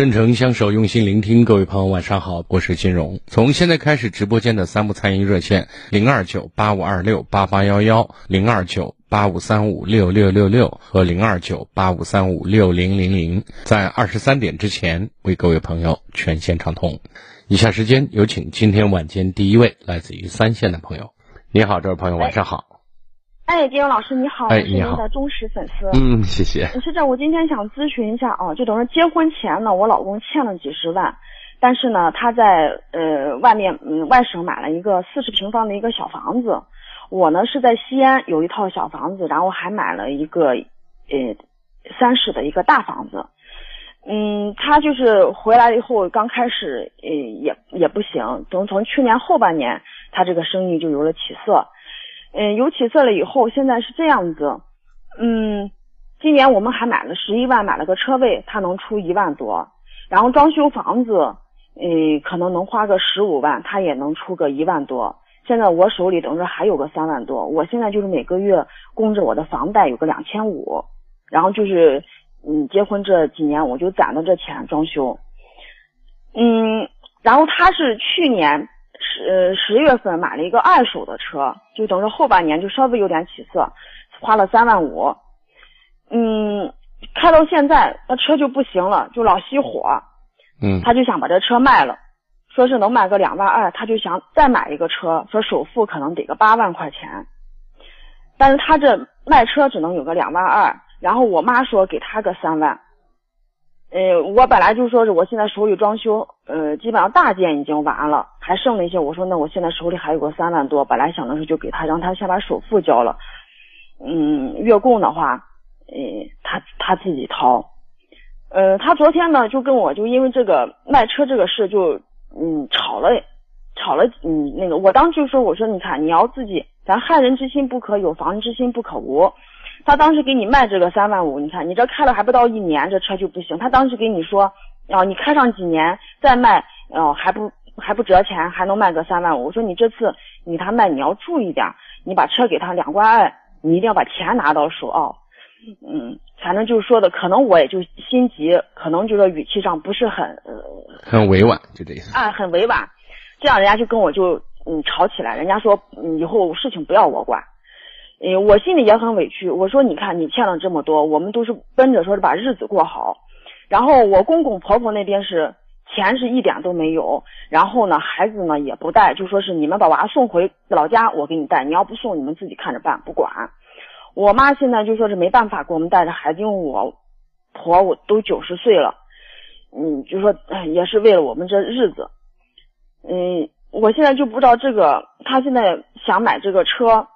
真诚相守，用心聆听。各位朋友，晚上好，我是金荣。从现在开始，直播间的三部餐饮热线零二九八五二六八八幺幺、零二九八五三五六六六六和零二九八五三五六零零零，在二十三点之前为各位朋友全线畅通。以下时间有请今天晚间第一位来自于三线的朋友。你好，这位朋友，晚上好。哎，金勇老师你好，哎我是您的忠实粉丝。嗯，谢谢。是这，我今天想咨询一下啊，就等于结婚前呢，我老公欠了几十万，但是呢，他在呃外面嗯外省买了一个四十平方的一个小房子，我呢是在西安有一套小房子，然后还买了一个呃三室的一个大房子。嗯，他就是回来以后，刚开始呃也也不行，等从去年后半年，他这个生意就有了起色。嗯，有起色了以后，现在是这样子，嗯，今年我们还买了十一万，买了个车位，他能出一万多，然后装修房子，嗯，可能能花个十五万，他也能出个一万多。现在我手里等着还有个三万多，我现在就是每个月供着我的房贷有个两千五，然后就是嗯，结婚这几年我就攒的这钱装修，嗯，然后他是去年。十十月份买了一个二手的车，就等着后半年就稍微有点起色，花了三万五。嗯，开到现在那车就不行了，就老熄火。嗯，他就想把这车卖了，说是能卖个两万二，他就想再买一个车，说首付可能得个八万块钱。但是他这卖车只能有个两万二，然后我妈说给他个三万。呃，我本来就说是我现在手里装修，呃，基本上大件已经完了，还剩了一些。我说那我现在手里还有个三万多，本来想的是就给他，让他先把首付交了，嗯，月供的话，呃，他他自己掏。呃，他昨天呢就跟我就因为这个卖车这个事就嗯吵了，吵了，嗯那个我当时就说我说你看你要自己，咱害人之心不可有，防人之心不可无。他当时给你卖这个三万五，你看你这开了还不到一年，这车就不行。他当时给你说，啊，你开上几年再卖，哦，还不还不折钱，还能卖个三万五。我说你这次你他卖你要注意点，你把车给他两万二，你一定要把钱拿到手啊。嗯，反正就是说的，可能我也就心急，可能就说语气上不是很呃很委婉，就这意思啊，很委婉，这样人家就跟我就嗯吵起来，人家说嗯以后事情不要我管。呃，我心里也很委屈。我说，你看，你欠了这么多，我们都是奔着说是把日子过好。然后我公公婆婆那边是钱是一点都没有，然后呢，孩子呢也不带，就说是你们把娃送回老家，我给你带。你要不送，你们自己看着办，不管。我妈现在就说是没办法给我们带着孩子，因为我婆我都九十岁了，嗯，就说也是为了我们这日子。嗯，我现在就不知道这个，他现在想买这个车。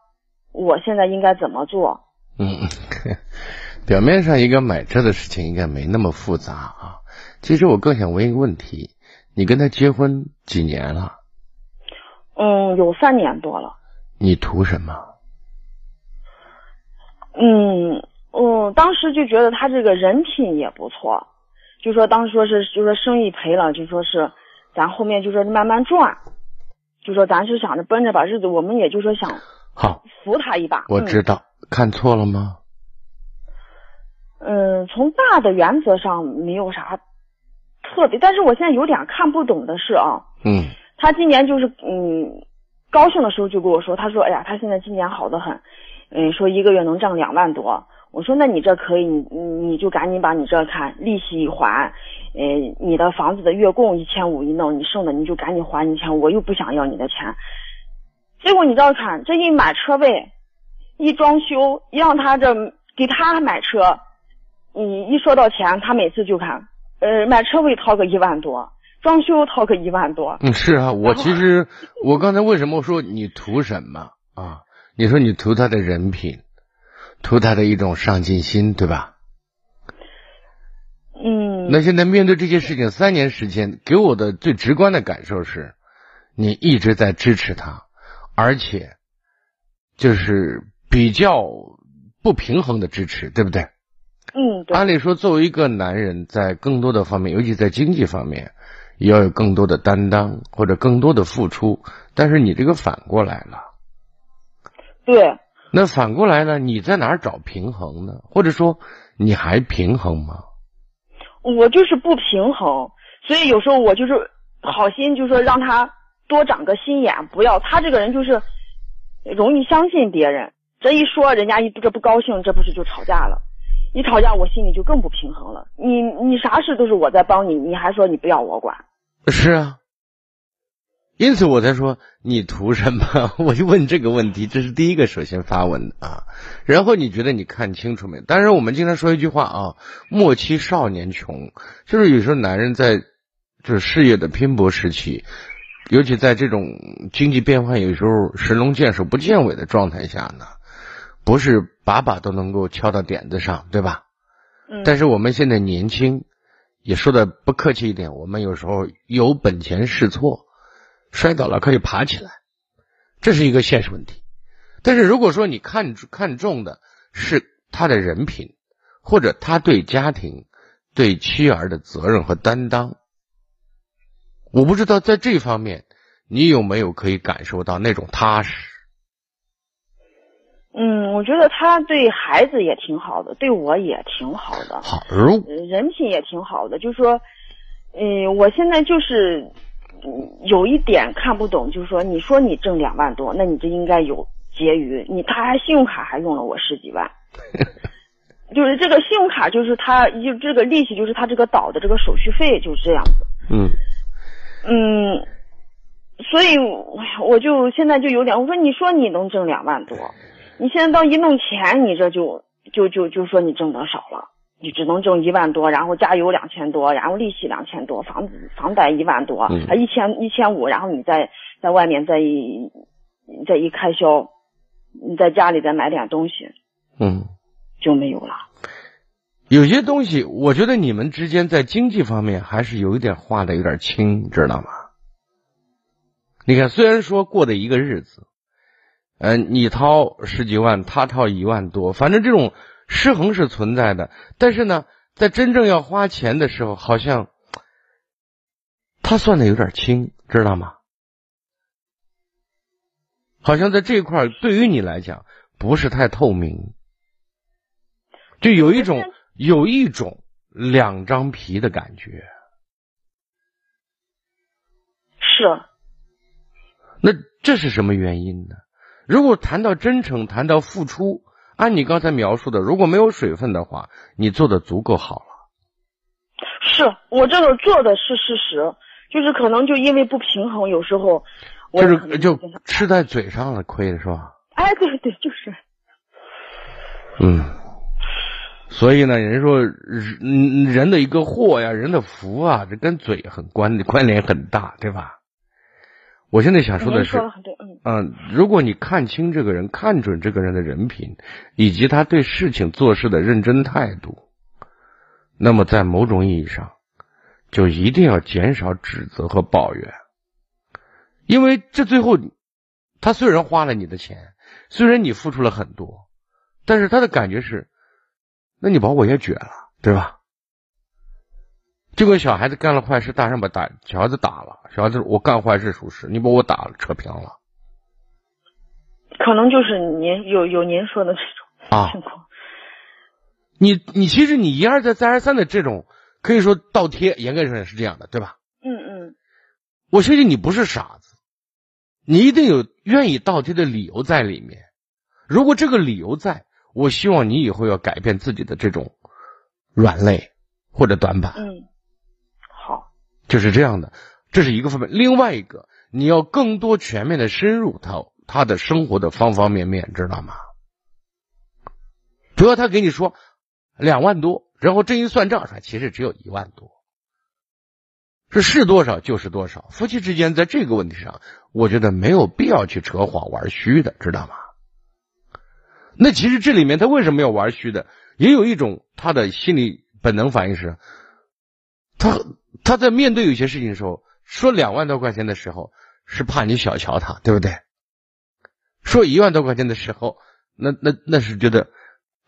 我现在应该怎么做？嗯，表面上一个买车的事情应该没那么复杂啊。其实我更想问一个问题：你跟他结婚几年了？嗯，有三年多了。你图什么？嗯，我当时就觉得他这个人品也不错，就说当时说是就说生意赔了，就说是咱后面就说慢慢赚，就说咱是想着奔着把日子，我们也就说想。好，扶他一把。我知道，看错了吗？嗯，从大的原则上没有啥特别，但是我现在有点看不懂的是啊。嗯。他今年就是嗯，高兴的时候就跟我说，他说：“哎呀，他现在今年好的很，嗯，说一个月能挣两万多。”我说：“那你这可以，你你就赶紧把你这看利息一还，呃，你的房子的月供一千五一弄，你剩的你就赶紧还一千五，我又不想要你的钱。”结果你知道看，这一买车位，一装修，一让他这给他买车，你一说到钱，他每次就看，呃，买车位掏个一万多，装修掏个一万多。嗯，是啊，我其实我刚才为什么说你图什么啊？你说你图他的人品，图他的一种上进心，对吧？嗯。那现在面对这些事情，三年时间给我的最直观的感受是，你一直在支持他，而且就是比较不平衡的支持，对不对？嗯，对。按理说，作为一个男人，在更多的方面，尤其在经济方面，也要有更多的担当或者更多的付出。但是你这个反过来了。对。那反过来呢？你在哪儿找平衡呢？或者说，你还平衡吗？我就是不平衡，所以有时候我就是好心，就说让他多长个心眼，不要他这个人就是容易相信别人。这一说，人家一这不高兴，这不是就吵架了？一吵架，我心里就更不平衡了。你你啥事都是我在帮你，你还说你不要我管？是啊，因此我才说你图什么？我就问这个问题，这是第一个首先发问的啊。然后你觉得你看清楚没？当然，我们经常说一句话啊：莫欺少年穷。就是有时候男人在就是事业的拼搏时期，尤其在这种经济变化有时候神龙见首不见尾的状态下呢。不是把把都能够敲到点子上，对吧？嗯。但是我们现在年轻，也说的不客气一点，我们有时候有本钱试错，摔倒了可以爬起来，这是一个现实问题。但是如果说你看看重的是他的人品，或者他对家庭、对妻儿的责任和担当，我不知道在这方面你有没有可以感受到那种踏实。嗯，我觉得他对孩子也挺好的，对我也挺好的。好，人品也挺好的。就是说，嗯，我现在就是有一点看不懂，就是说，你说你挣两万多，那你这应该有结余。你他还信用卡还用了我十几万，就是这个信用卡，就是他就这个利息，就是他这个倒的这个手续费，就是这样子。嗯嗯，所以我就现在就有点，我说你说你能挣两万多。你现在到一弄钱，你这就就就就说你挣得少了，你只能挣一万多，然后加油两千多，然后利息两千多，房子房贷一万多，还一千一千五，然后你再在外面再一再一开销，你在家里再买点东西，嗯，就没有了。有些东西，我觉得你们之间在经济方面还是有一点画的有点清，知道吗？你看，虽然说过的一个日子。嗯，你掏十几万，他掏一万多，反正这种失衡是存在的。但是呢，在真正要花钱的时候，好像他算的有点轻，知道吗？好像在这一块对于你来讲不是太透明，就有一种有一种两张皮的感觉。是。那这是什么原因呢？如果谈到真诚，谈到付出，按你刚才描述的，如果没有水分的话，你做的足够好了。是我这个做的是事实，就是可能就因为不平衡，有时候就是就吃在嘴上了，亏了是吧？哎，对对，就是。嗯，所以呢，人说人人的一个祸呀，人的福啊，这跟嘴很关关联很大，对吧？我现在想说的是，嗯，如果你看清这个人，看准这个人的人品，以及他对事情做事的认真态度，那么在某种意义上，就一定要减少指责和抱怨，因为这最后，他虽然花了你的钱，虽然你付出了很多，但是他的感觉是，那你把我也撅了，对吧？就跟小孩子干了坏事，大人把打小孩子打了，小孩子我干坏事属实，你把我打了，扯平了。可能就是您有有您说的这种情况。你你其实你一而再再而三的这种可以说倒贴，严格上也是这样的，对吧？嗯嗯。我相信你不是傻子，你一定有愿意倒贴的理由在里面。如果这个理由在，我希望你以后要改变自己的这种软肋或者短板。嗯。就是这样的，这是一个方面。另外一个，你要更多全面的深入他他的生活的方方面面，知道吗？主要他给你说两万多，然后这一算账，说其实只有一万多，是是多少就是多少。夫妻之间在这个问题上，我觉得没有必要去扯谎玩虚的，知道吗？那其实这里面他为什么要玩虚的？也有一种他的心理本能反应是，他他在面对有些事情的时候，说两万多块钱的时候，是怕你小瞧他，对不对？说一万多块钱的时候，那那那是觉得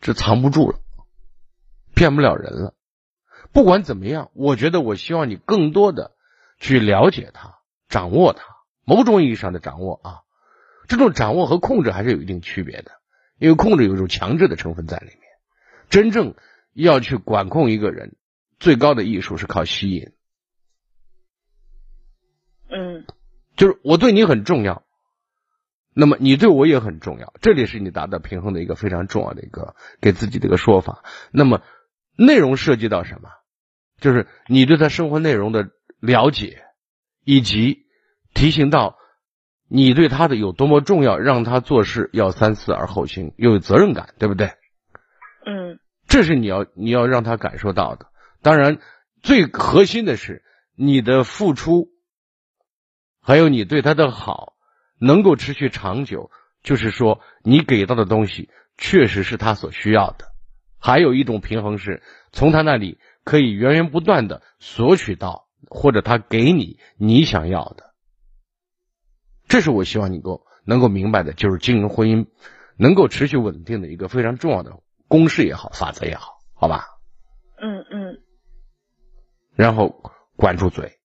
这藏不住了，骗不了人了。不管怎么样，我觉得我希望你更多的去了解他，掌握他，某种意义上的掌握啊，这种掌握和控制还是有一定区别的。因为控制有一种强制的成分在里面，真正要去管控一个人，最高的艺术是靠吸引。嗯，就是我对你很重要，那么你对我也很重要，这里是你达到平衡的一个非常重要的一个给自己的一个说法。那么内容涉及到什么？就是你对他生活内容的了解，以及提醒到。你对他的有多么重要，让他做事要三思而后行，又有责任感，对不对？嗯，这是你要你要让他感受到的。当然，最核心的是你的付出，还有你对他的好，能够持续长久。就是说，你给到的东西确实是他所需要的。还有一种平衡是，从他那里可以源源不断的索取到，或者他给你你想要的。这是我希望你够能够明白的，就是经营婚姻能够持续稳定的一个非常重要的公式也好，法则也好，好吧？嗯嗯。然后管住嘴，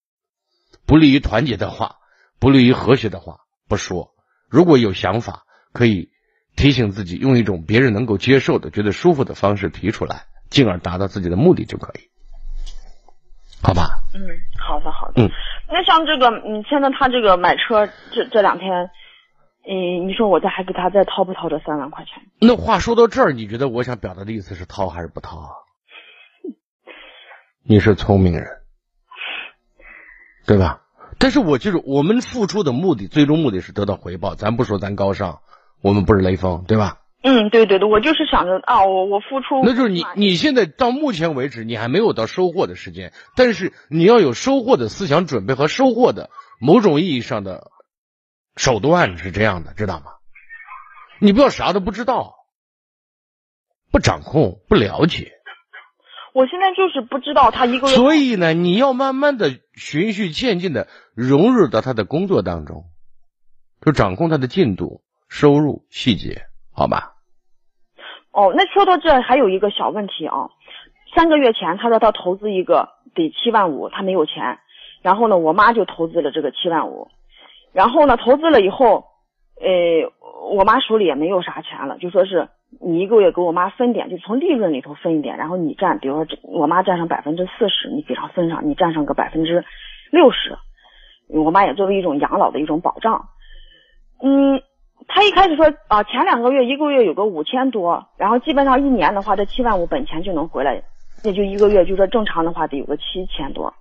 不利于团结的话，不利于和谐的话不说。如果有想法，可以提醒自己，用一种别人能够接受的、觉得舒服的方式提出来，进而达到自己的目的就可以，好吧？嗯，好的好的。嗯。那像这个，嗯，现在他这个买车，这这两天，嗯，你说我再还给他再掏不掏这三万块钱？那话说到这儿，你觉得我想表达的意思是掏还是不掏啊？你是聪明人，对吧？但是我就是我们付出的目的，最终目的是得到回报。咱不说咱高尚，我们不是雷锋，对吧？嗯，对对对，我就是想着啊，我我付出，那就是你你现在到目前为止，你还没有到收获的时间，但是你要有收获的思想准备和收获的某种意义上的手段是这样的，知道吗？你不要啥都不知道，不掌控，不了解。我现在就是不知道他一个月，所以呢，你要慢慢的循序渐进的融入到他的工作当中，就掌控他的进度、收入细节。好吧，哦，那说到这还有一个小问题啊，三个月前他说他投资一个得七万五，他没有钱，然后呢，我妈就投资了这个七万五，然后呢，投资了以后，呃，我妈手里也没有啥钱了，就说是你一个月给我妈分点，就从利润里头分一点，然后你占，比如说我妈占上百分之四十，你给上分上，你占上个百分之六十，我妈也作为一种养老的一种保障，嗯。他一开始说啊，前两个月一个月有个五千多，然后基本上一年的话，这七万五本钱就能回来，也就一个月就说正常的话得有个七千多。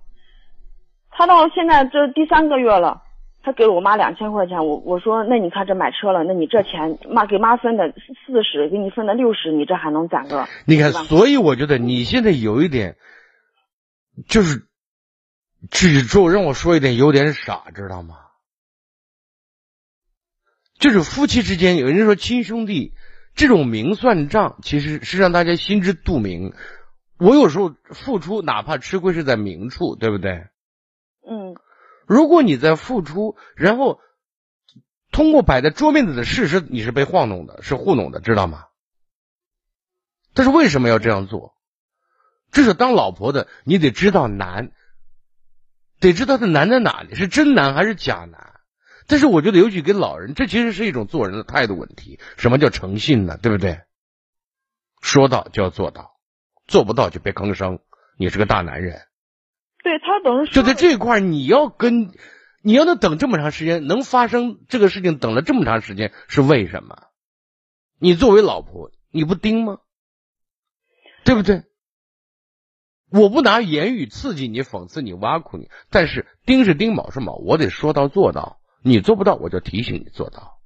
他到现在这第三个月了，他给我妈两千块钱，我我说那你看这买车了，那你这钱妈给妈分的四十，给你分的六十，你这还能攒个？你看，所以我觉得你现在有一点，就是只做让我说一点有点傻，知道吗？就是夫妻之间，有人说亲兄弟这种明算账，其实是让大家心知肚明。我有时候付出，哪怕吃亏是在明处，对不对？嗯。如果你在付出，然后通过摆在桌面子的事实，你是被晃弄的，是糊弄的，知道吗？但是为什么要这样做？这是当老婆的，你得知道难，得知道他难在哪里，是真难还是假难。但是我觉得，尤其给老人，这其实是一种做人的态度问题。什么叫诚信呢？对不对？说到就要做到，做不到就别吭声。你是个大男人。对他等于就在这块你要跟你要能等这么长时间，能发生这个事情，等了这么长时间是为什么？你作为老婆，你不盯吗？对不对？我不拿言语刺激你、讽刺你、挖苦你，但是盯是盯，卯是卯，我得说到做到。你做不到，我就提醒你做到。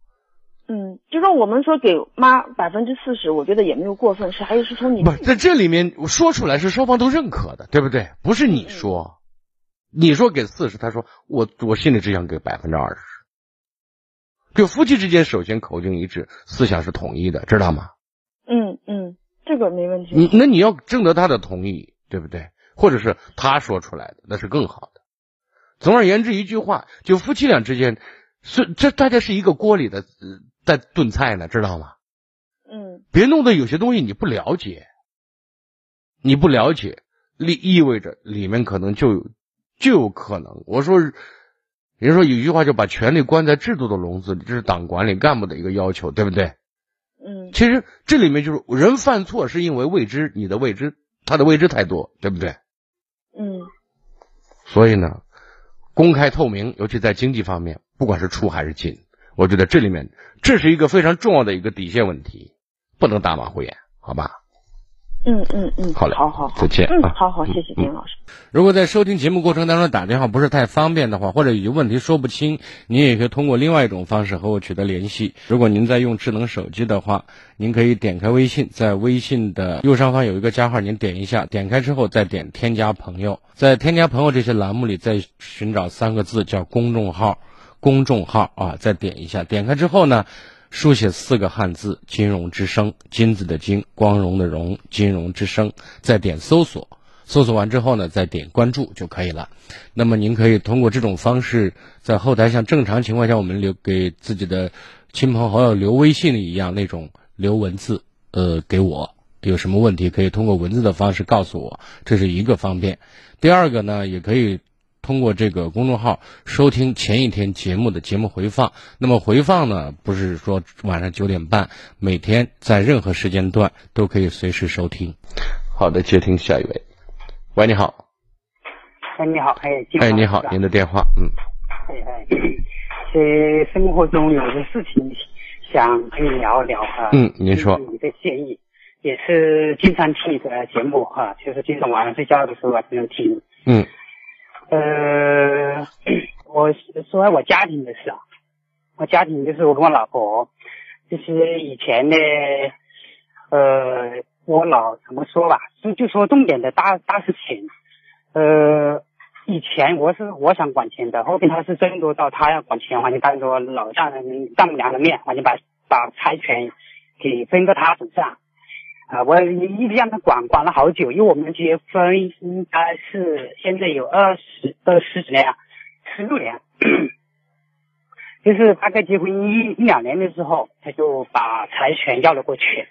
嗯，就说我们说给妈百分之四十，我觉得也没有过分，是还有是从你不在这里面说出来是双方都认可的，对不对？不是你说，你说给四十，他说我我心里只想给百分之二十。就夫妻之间，首先口径一致，思想是统一的，知道吗？嗯嗯，这个没问题。你那你要征得他的同意，对不对？或者是他说出来的，那是更好的。总而言之，一句话，就夫妻俩之间，是这大家是一个锅里的在炖菜呢，知道吗？嗯，别弄得有些东西你不了解，你不了解，意意味着里面可能就有就有可能。我说。人说有一句话，就把权力关在制度的笼子里，这是党管理干部的一个要求，对不对？嗯，其实这里面就是人犯错是因为未知，你的未知，他的未知太多，对不对？嗯。所以呢，公开透明，尤其在经济方面，不管是出还是进，我觉得这里面这是一个非常重要的一个底线问题，不能打马虎眼，好吧？嗯嗯嗯，好嘞，好好再见。嗯，好好，谢谢丁老师。如果在收听节目过程当中打电话不是太方便的话，或者有问题说不清，您也可以通过另外一种方式和我取得联系。如果您在用智能手机的话，您可以点开微信，在微信的右上方有一个加号，您点一下，点开之后再点添加朋友，在添加朋友这些栏目里再寻找三个字叫公众号，公众号啊，再点一下，点开之后呢。书写四个汉字“金融之声”，金子的金，光荣的荣，金融之声。再点搜索，搜索完之后呢，再点关注就可以了。那么您可以通过这种方式，在后台像正常情况下我们留给自己的亲朋好友留微信一样那种留文字，呃，给我有什么问题可以通过文字的方式告诉我，这是一个方便。第二个呢，也可以。通过这个公众号收听前一天节目的节目回放，那么回放呢，不是说晚上九点半，每天在任何时间段都可以随时收听。好的，接听下一位。喂，你好。哎，你好，哎，哎，你好，您的电话，嗯。哎哎，呃，生活中有些事情想跟你聊一聊哈。嗯，您说。你的建议，也是经常听你的节目哈，就是经常晚上睡觉的时候啊，经常听。嗯。呃，我说我家庭的事啊，我家庭就是我跟我老婆，就是以前呢，呃，我老怎么说吧，就就说重点的大大事情，呃，以前我是我想管钱的，后面他是争夺到他要管钱，完就当着老丈人丈母娘的面，完就把把财权给分到他手上。啊，我一直让他管管了好久，因为我们结婚应该是现在有二十二十几年，十六年，就是大概结婚一一两年的时候，他就把财权要了过去。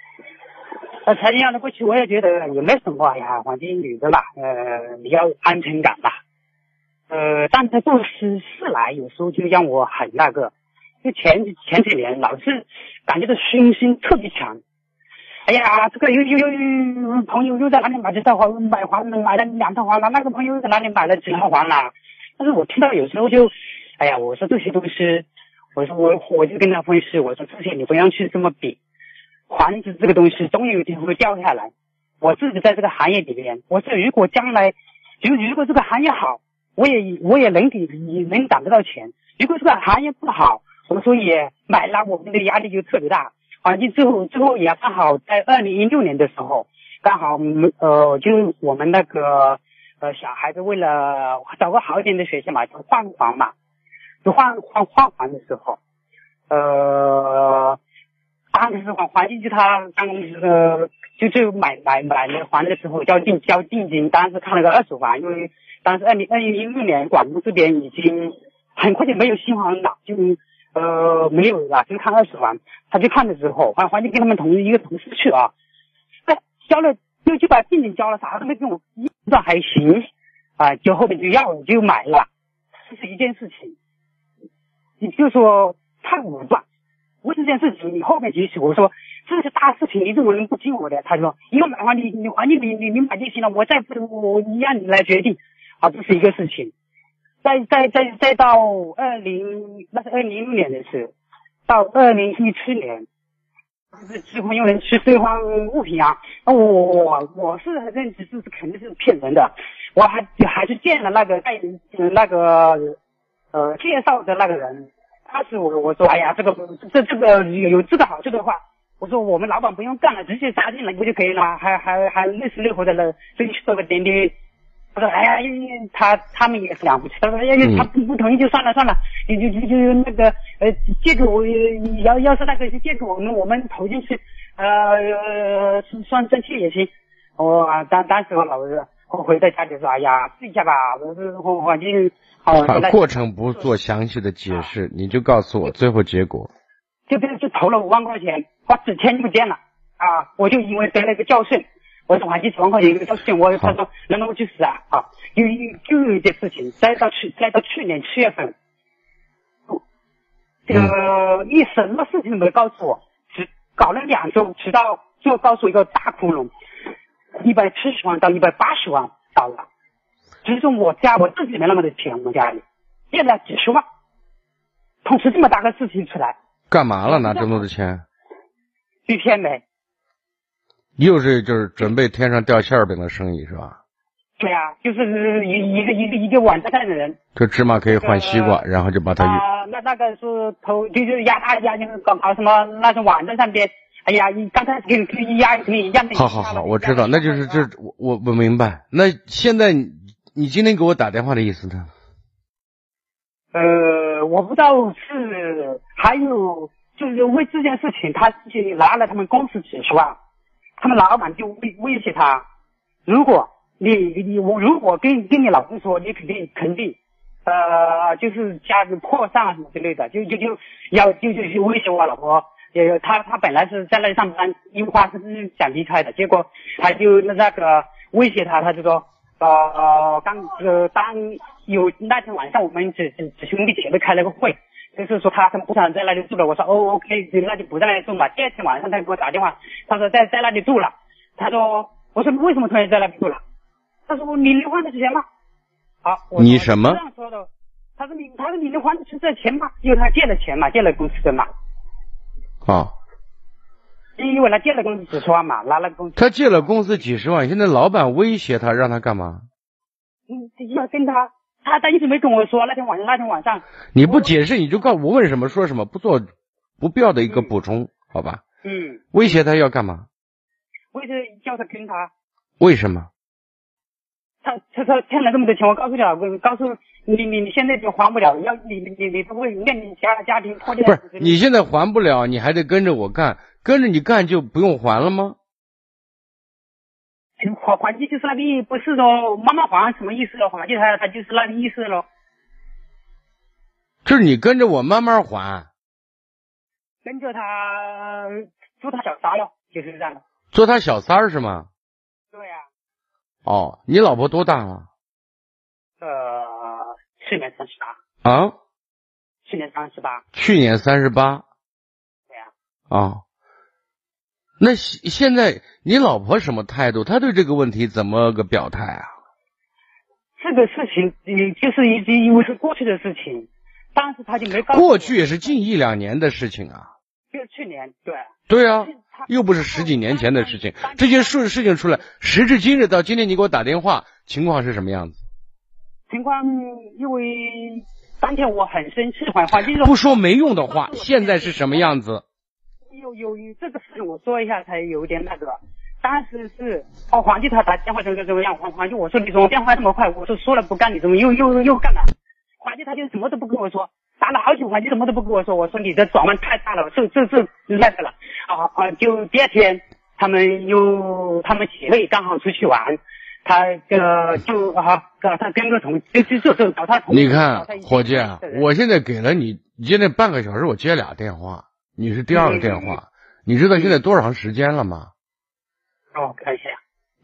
那财权要了过去，我也觉得也没什么呀，反正女的嘛，呃，你要安全感吧。呃，但他做事事来有时候就让我很那个，就前前几年老是感觉到凶心特别强。哎呀，这个又又又朋友又在哪里买这套房，买房买了两套房了，那个朋友又在哪里买了几套房了？但是我听到有时候就，哎呀，我说这些东西，我说我我就跟他分析，我说这些你不要去这么比，房子这个东西总有一天会掉下来。我自己在这个行业里面，我说如果将来，就如果这个行业好，我也我也能给你能攒得到钱；如果这个行业不好，我说也买了，我们的压力就特别大。环境之后，之后也刚好在二零一六年的时候，刚好呃，就我们那个呃小孩子为了找个好一点的学校嘛，就换房嘛，就换换换房的时候，呃，当时环环境就他刚呃就就买买买了房的时候交定交定金，当时看了个二手房，因为当时二零二零一六年广东这边已经很快就没有新房了，就。呃，没有了，就看二十万。他去看的时候，环环境跟他们同一个同事去啊，哎，交了就就把定金交了，啥都没给我，一算还行啊，就后面就要了，就买了，这是一件事情。你就说太武断，为这件事情你后面提起，我说这是大事情，你怎么能不听我的？他说你要买的话，你你环境你你你买就行了，我再不我你让你来决定啊，这是一个事情。再再再再到二零，那是二零一六年的事，到二零一七年，就是几乎有人去兑换物品啊，我我我是认知这是肯定是骗人的，我还还是见了那个带那个呃介绍的那个人，当时我我说，哎呀，这个这这个有有这个好处的话，我说我们老板不用干了，直接插进来不就可以了吗？还还还累死累活的了，争取做个点点。我说，哎呀，他他们也是了不起，他说，哎呀，他不不同意就算了算了，就就就就那个呃借给我，要要是那个借给我们，我们投进去，呃算正气也行。我当当时我老是我回到家就说，哎呀，试一下吧，我是环境好。过程不做详细的解释，你就告诉我最后结果。就就就投了五万块钱，把纸钱就不见了啊！我就因为得了一个教训。我说还几十万块钱一个教训，我他说能不能去死啊？啊，有就有一件事情，再到去再到去年七月份，这个一什么事情都没告诉我，只搞了两周，直到就告诉一个大窟窿，一百七十万到一百八十万到了。其实我家我自己没那么多钱，我家里借了几十万，捅出这么大个事情出来，干嘛了？拿这么多的钱？一天没。又是就是准备天上掉馅饼的生意是吧？对啊，就是一一个一个一个网站上的人。就芝麻可以换西瓜，然后就把它。啊，那那个是投，就是压大压，就是搞搞什么那种网站上边。哎呀，你刚才给给压可以压的。好好好，我知道，那就是这我我我明白。那现在你你今天给我打电话的意思呢？呃，我不知道是还有就是为这件事情，他自己拿了他们公司几十万。他们老板就威威胁他，如果你你我如果跟跟你老公说，你肯定肯定，呃，就是家里破产什么之类的，就就就要就就就威胁我老婆。也，他他本来是在那里上班，因为他是想离开的，结果他就那那个威胁他，他就说，呃，当呃当有那天晚上我们几几几兄弟姐妹开了个会。就是说他他不想在那里住了，我说哦 OK，那就不在那里住嘛。第二天晚上他给我打电话，他说在在那里住了。他说我说为什么突然在那里住了？他说你离婚的钱吗？好，你什么？这样说的。他说你他说你离婚是这钱吗？因为他借了钱嘛，借了公司的嘛。啊。因为他借了公司几十万嘛，拿了公司。他借了公司几十万，现在老板威胁他，让他干嘛？嗯，要跟他。他他一直没跟我说，那天晚上那天晚上，你不解释你就告我问什么说什么，不做不必要的一个补充，好吧？嗯。威胁他要干嘛？威胁叫他跟他。为什么？他他说欠了这么多钱，我告诉你老公，告诉你你你现在就还不了，要你你你不会面临家家庭破裂。不是，你现在还不了，你还得跟着我干，跟着你干就不用还了吗？还还击就是那个，不是说慢慢还什么意思了？还击他他就是那个意思了。就是你跟着我慢慢还。跟着他做他小三了，就是这样的。做他小三是吗？对呀。哦，你老婆多大了？呃，去年三十八。啊？去年三十八。去年三十八。对呀。啊。那现现在你老婆什么态度？她对这个问题怎么个表态啊？这个事情，你就是已经因为是过去的事情，当时他就没告。过去也是近一两年的事情啊。就去年，对。对啊，又不是十几年前的事情。这件事事情出来，时至今日到今天，你给我打电话，情况是什么样子？情况因为当天我很生气，不说没用的话，现在是什么样子？有有这个事情，我说一下才有点那个。当时是哦，黄记他打电话怎么怎么样？黄黄记我说你怎么电话这么快？我说说了不干，你怎么又又又干了？黄记他就什么都不跟我说，打了好久，黄记什么都不跟我说。我说你的转弯太大了，这这这那个了。啊啊！就第二天他们又他们姐妹刚好出去玩，他呃就啊他跟个同就就就找他同。你看伙计，我现在给了你，现在半个小时我接俩电话。你是第二个电话，你知道现在多长时间了吗？哦，看一下。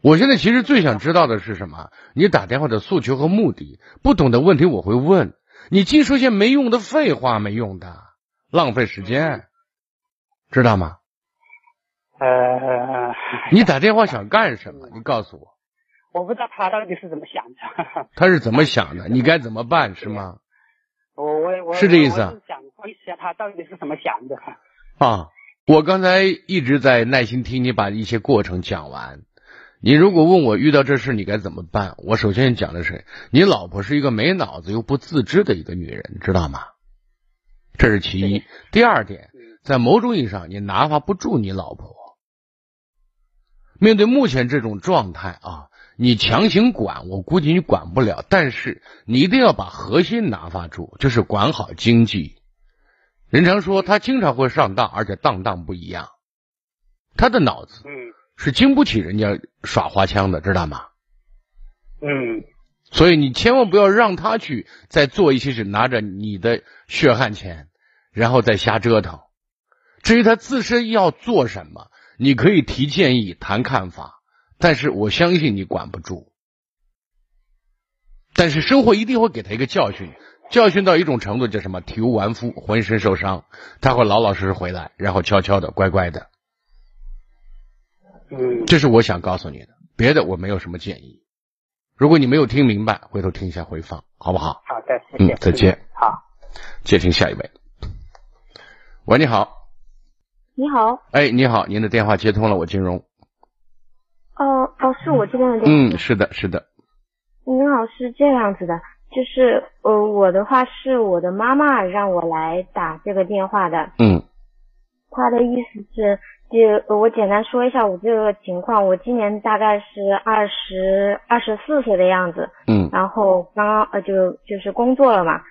我现在其实最想知道的是什么？你打电话的诉求和目的。不懂的问题我会问。你净说些没用的废话，没用的，浪费时间，知道吗？呃。你打电话想干什么？你告诉我。我不知道他到底是怎么想的。他是怎么想的？你该怎么办？是吗？我我我是这意思啊。想问一下他到底是怎么想的？啊，我刚才一直在耐心听你把一些过程讲完。你如果问我遇到这事你该怎么办，我首先讲的是，你老婆是一个没脑子又不自知的一个女人，知道吗？这是其一。第二点，在某种意义上，你拿发不住你老婆。面对目前这种状态啊，你强行管，我估计你管不了。但是你一定要把核心拿发住，就是管好经济。人常说他经常会上当，而且当当不一样。他的脑子嗯是经不起人家耍花枪的，知道吗？嗯所以你千万不要让他去再做一些事，拿着你的血汗钱，然后再瞎折腾。至于他自身要做什么，你可以提建议、谈看法，但是我相信你管不住。但是生活一定会给他一个教训，教训到一种程度，叫什么？体无完肤，浑身受伤，他会老老实实回来，然后悄悄的、乖乖的。嗯，这是我想告诉你的，别的我没有什么建议。如果你没有听明白，回头听一下回放，好不好？好的，谢谢。嗯再见。好。接听下一位。喂，你好，你好，哎，你好，您的电话接通了，我金融。哦哦，是我这边的电话。嗯，是的，是的，您好，是这样子的，就是呃，我的话是我的妈妈让我来打这个电话的，嗯。她的意思是，就呃我简单说一下我这个情况，我今年大概是二十二十四岁的样子，嗯。然后刚刚呃就就是工作了嘛，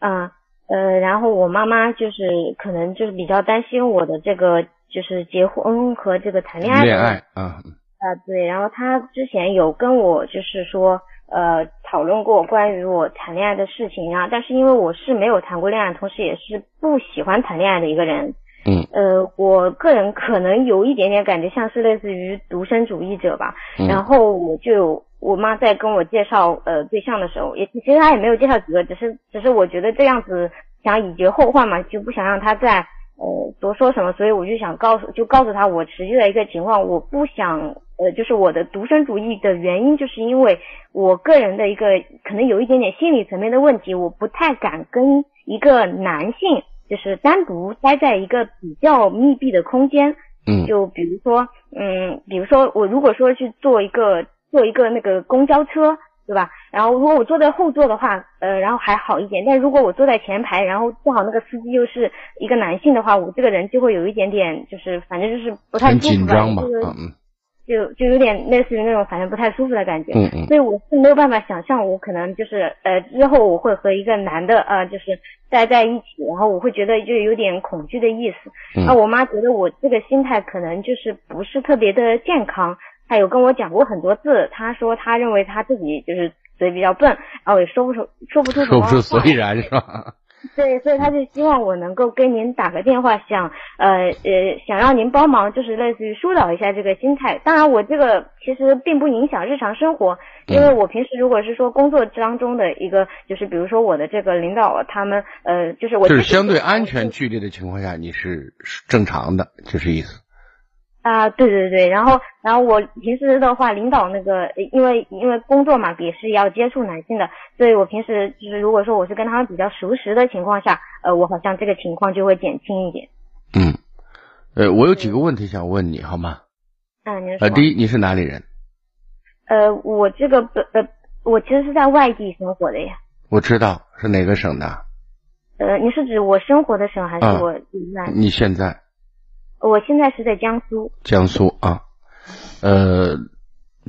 嗯呃，然后我妈妈就是可能就是比较担心我的这个就是结婚和这个谈恋爱恋爱啊，啊，对，然后她之前有跟我就是说，呃，讨论过关于我谈恋爱的事情啊，但是因为我是没有谈过恋爱，同时也是不喜欢谈恋爱的一个人，嗯。呃，我个人可能有一点点感觉像是类似于独身主义者吧，嗯。然后我就我妈在跟我介绍呃对象的时候，也其实她也没有介绍几个，只是只是我觉得这样子想以绝后患嘛，就不想让她再呃多说什么，所以我就想告诉就告诉她我实际的一个情况，我不想呃就是我的独身主义的原因，就是因为我个人的一个可能有一点点心理层面的问题，我不太敢跟一个男性就是单独待在一个比较密闭的空间，嗯就比如说，嗯，比如说我如果说去坐一个坐一个那个公交车，对吧？然后如果我坐在后座的话，呃，然后还好一点。但如果我坐在前排，然后正好那个司机又是一个男性的话，我这个人就会有一点点，就是反正就是不太很舒服吧，紧张嘛，就是嗯嗯就就有点类似于那种反正不太舒服的感觉。嗯嗯所以我是没有办法想象，我可能就是呃之后我会和一个男的呃就是待在一起，然后我会觉得就有点恐惧的意思。嗯那我妈觉得我这个心态可能就是不是特别的健康，她有跟我讲过很多次，她说她认为她自己就是嘴比较笨，然后也说不出说不出什说不出所以然是吧？对，所以他就希望我能够跟您打个电话，想呃呃想让您帮忙，就是类似于疏导一下这个心态。当然，我这个其实并不影响日常生活，因为我平时如果是说工作当中的一个，就是比如说我的这个领导他们呃，就是我就是相对安全距离的情况下，你是是正常的，就是意思。啊，对对对，然后然后我平时的话，领导那个，呃因为因为工作嘛，也是要接触男性的，所以我平时就是如果说我是跟他们比较熟识的情况下，呃，我好像这个情况就会减轻一点。嗯，呃，我有几个问题想问你，好吗？嗯，您说。呃，第一，你是哪里人？呃，我这个本呃，我其实是在外地生活的呀。我知道是哪个省的。呃，你是指我生活的省还是啊我？你现在我现在是在江苏。江苏啊？呃，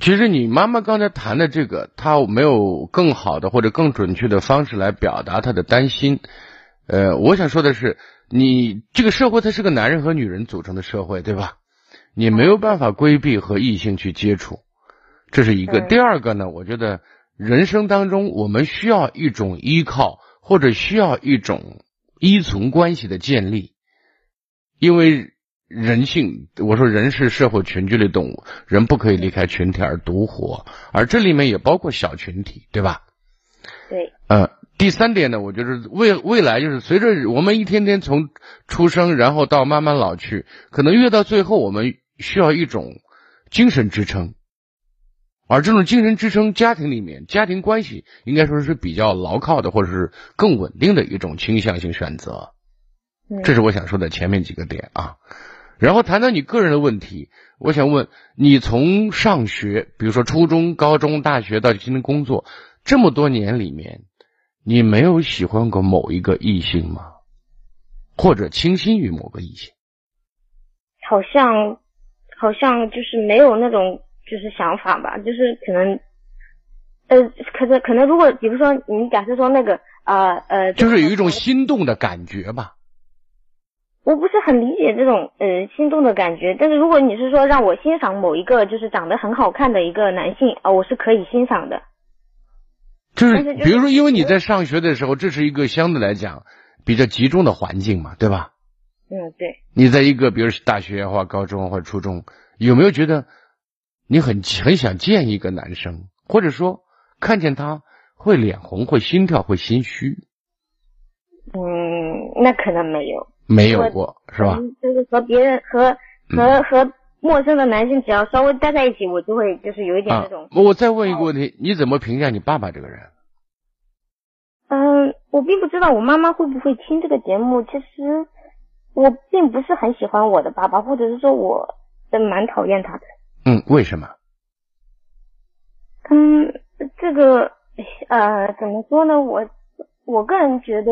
其实你妈妈刚才谈的这个，她没有更好的或者更准确的方式来表达她的担心。呃，我想说的是，你这个社会它是个男人和女人组成的社会，对吧？你没有办法规避和异性去接触，这是一个。嗯第二个呢，我觉得人生当中我们需要一种依靠，或者需要一种依存关系的建立，因为人性，我说人是社会群居类动物，人不可以离开群体而独活，而这里面也包括小群体，对吧？对，呃，第三点呢，我觉得未未来就是随着我们一天天从出生，然后到慢慢老去，可能越到最后，我们需要一种精神支撑，而这种精神支撑，家庭里面家庭关系应该说是比较牢靠的，或者是更稳定的一种倾向性选择。嗯，这是我想说的前面几个点啊。然后谈谈你个人的问题，我想问你从上学，比如说初中、高中、大学到今天工作这么多年里面，你没有喜欢过某一个异性吗？或者倾心于某个异性？好像好像就是没有那种就是想法吧，就是可能呃，可能可能如果比如说你假设说那个呃呃，就是有一种心动的感觉吧。我不是很理解这种呃心动的感觉，但是如果你是说让我欣赏某一个就是长得很好看的一个男性啊、我是可以欣赏的。就是比如说，因为你在上学的时候，这是一个相对来讲比较集中的环境嘛，对吧？嗯，对，你在一个比如是大学或高中或者初中，有没有觉得你很很想见一个男生，或者说看见他会脸红、会心跳、会心虚？嗯，那可能没有，没有过是吧？嗯就是和别人和和和陌生的男性只要稍微待在一起，我就会就是有一点啊那种，我再问一个问题，你怎么评价你爸爸这个人？嗯，我并不知道我妈妈会不会听这个节目。其实我并不是很喜欢我的爸爸，或者是说我呃蛮讨厌他的。嗯，为什么？嗯，这个呃怎么说呢？我我个人觉得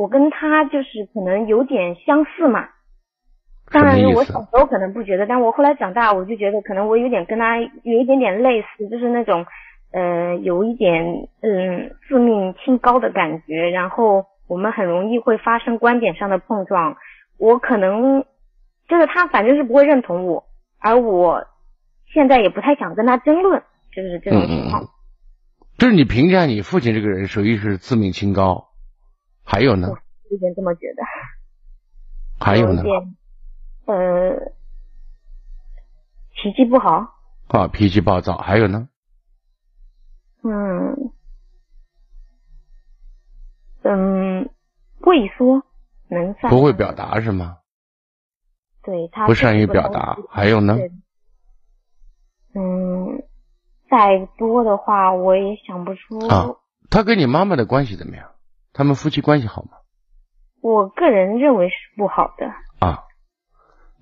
我跟他就是可能有点相似嘛。当然我小时候可能不觉得，但我后来长大，我就觉得可能我有点跟他有一点点类似，就是那种呃有一点嗯自命清高的感觉，然后我们很容易会发生观点上的碰撞。我可能就是他反正是不会认同我，而我现在也不太想跟他争论，就是这种情况。嗯嗯就是你评价你父亲这个人，属于是自命清高，还有呢？有点这么觉得。还有呢呃脾气不好，啊，脾气暴躁，还有呢？嗯嗯畏缩能散，不会表，达是吗？对他不善于表达还有呢嗯，再多的话我也想不出。啊他跟你妈妈的关系怎么样？他们夫妻关系好吗？我个人认为是不好的。啊，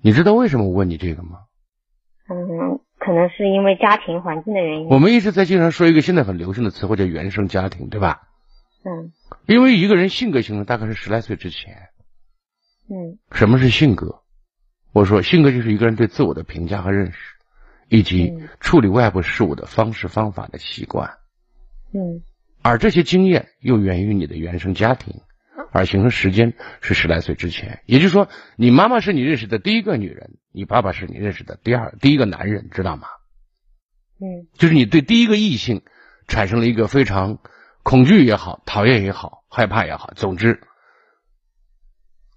你知道为什么我问你这个吗？嗯，可能是因为家庭环境的原因。我们一直在经常说一个现在很流行的词汇叫原生家庭，对吧？嗯因为一个人性格形成大概是十来岁之前。嗯什么是性格？我说性格就是一个人对自我的评价和认识，以及嗯处理外部事物的方式方法的习惯。嗯而这些经验又源于你的原生家庭，而形成时间是十来岁之前。也就是说，你妈妈是你认识的第一个女人，你爸爸是你认识的第二第一个男人，知道吗？嗯就是你对第一个异性产生了一个非常恐惧也好、讨厌也好、害怕也好，总之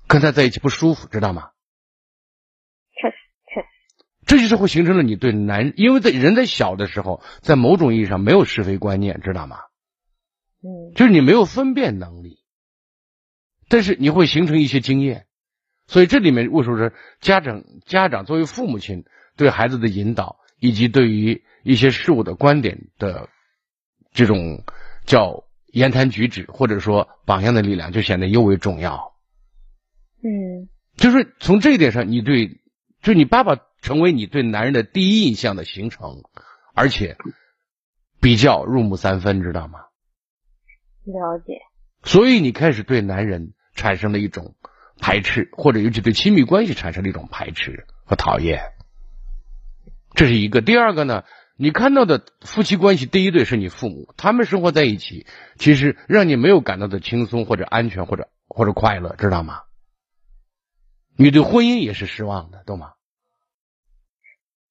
跟他在一起不舒服，知道吗？确实确实。这就是会形成了你对男，因为在人在小的时候，在某种意义上没有是非观念，知道吗？嗯就是你没有分辨能力，但是你会形成一些经验，所以这里面为什么说家长家长作为父母亲对孩子的引导，以及对于一些事物的观点的这种叫言谈举止或者说榜样的力量，就显得尤为重要。嗯就是从这一点上，你对，就你爸爸成为你对男人的第一印象的形成，而且比较入木三分，知道吗？了解。所以你开始对男人产生了一种排斥，或者尤其对亲密关系产生了一种排斥和讨厌。这是一个。第二个呢，你看到的夫妻关系，第一对是你父母，他们生活在一起，其实让你没有感到的轻松或者安全或者或者快乐，知道吗？你对婚姻也是失望的，懂吗？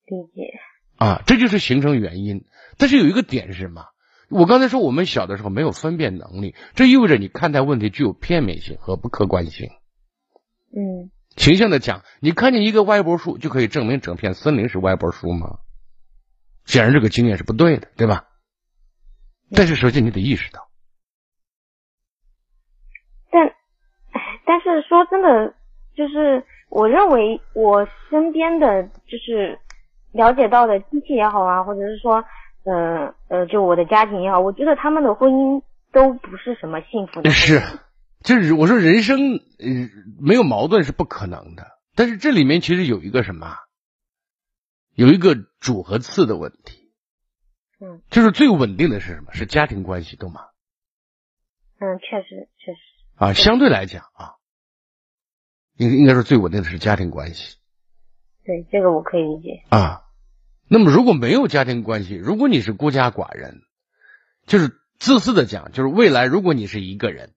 理解。啊，这就是形成原因。但是有一个点是什么？我刚才说我们小的时候没有分辨能力，这意味着你看待问题具有片面性和不客观性。嗯形象的讲，你看见一个歪脖树就可以证明整片森林是歪脖树吗？显然这个经验是不对的，对吧？但是首先你得意识到，但，但是说真的，就是我认为我身边的就是了解到的亲戚也好啊，或者是说，呃呃，就我的家庭也好，我觉得他们的婚姻都不是什么幸福的。是，就是我说人生呃没有矛盾是不可能的，但是这里面其实有一个什么，有一个主和次的问题。嗯，就是最稳定的是什么？是家庭关系，懂吗？嗯，确实确实。啊，相对来讲啊，应应该说最稳定的是家庭关系。对，这个我可以理解。啊，那么如果没有家庭关系，如果你是孤家寡人，就是自私的讲，就是未来如果你是一个人，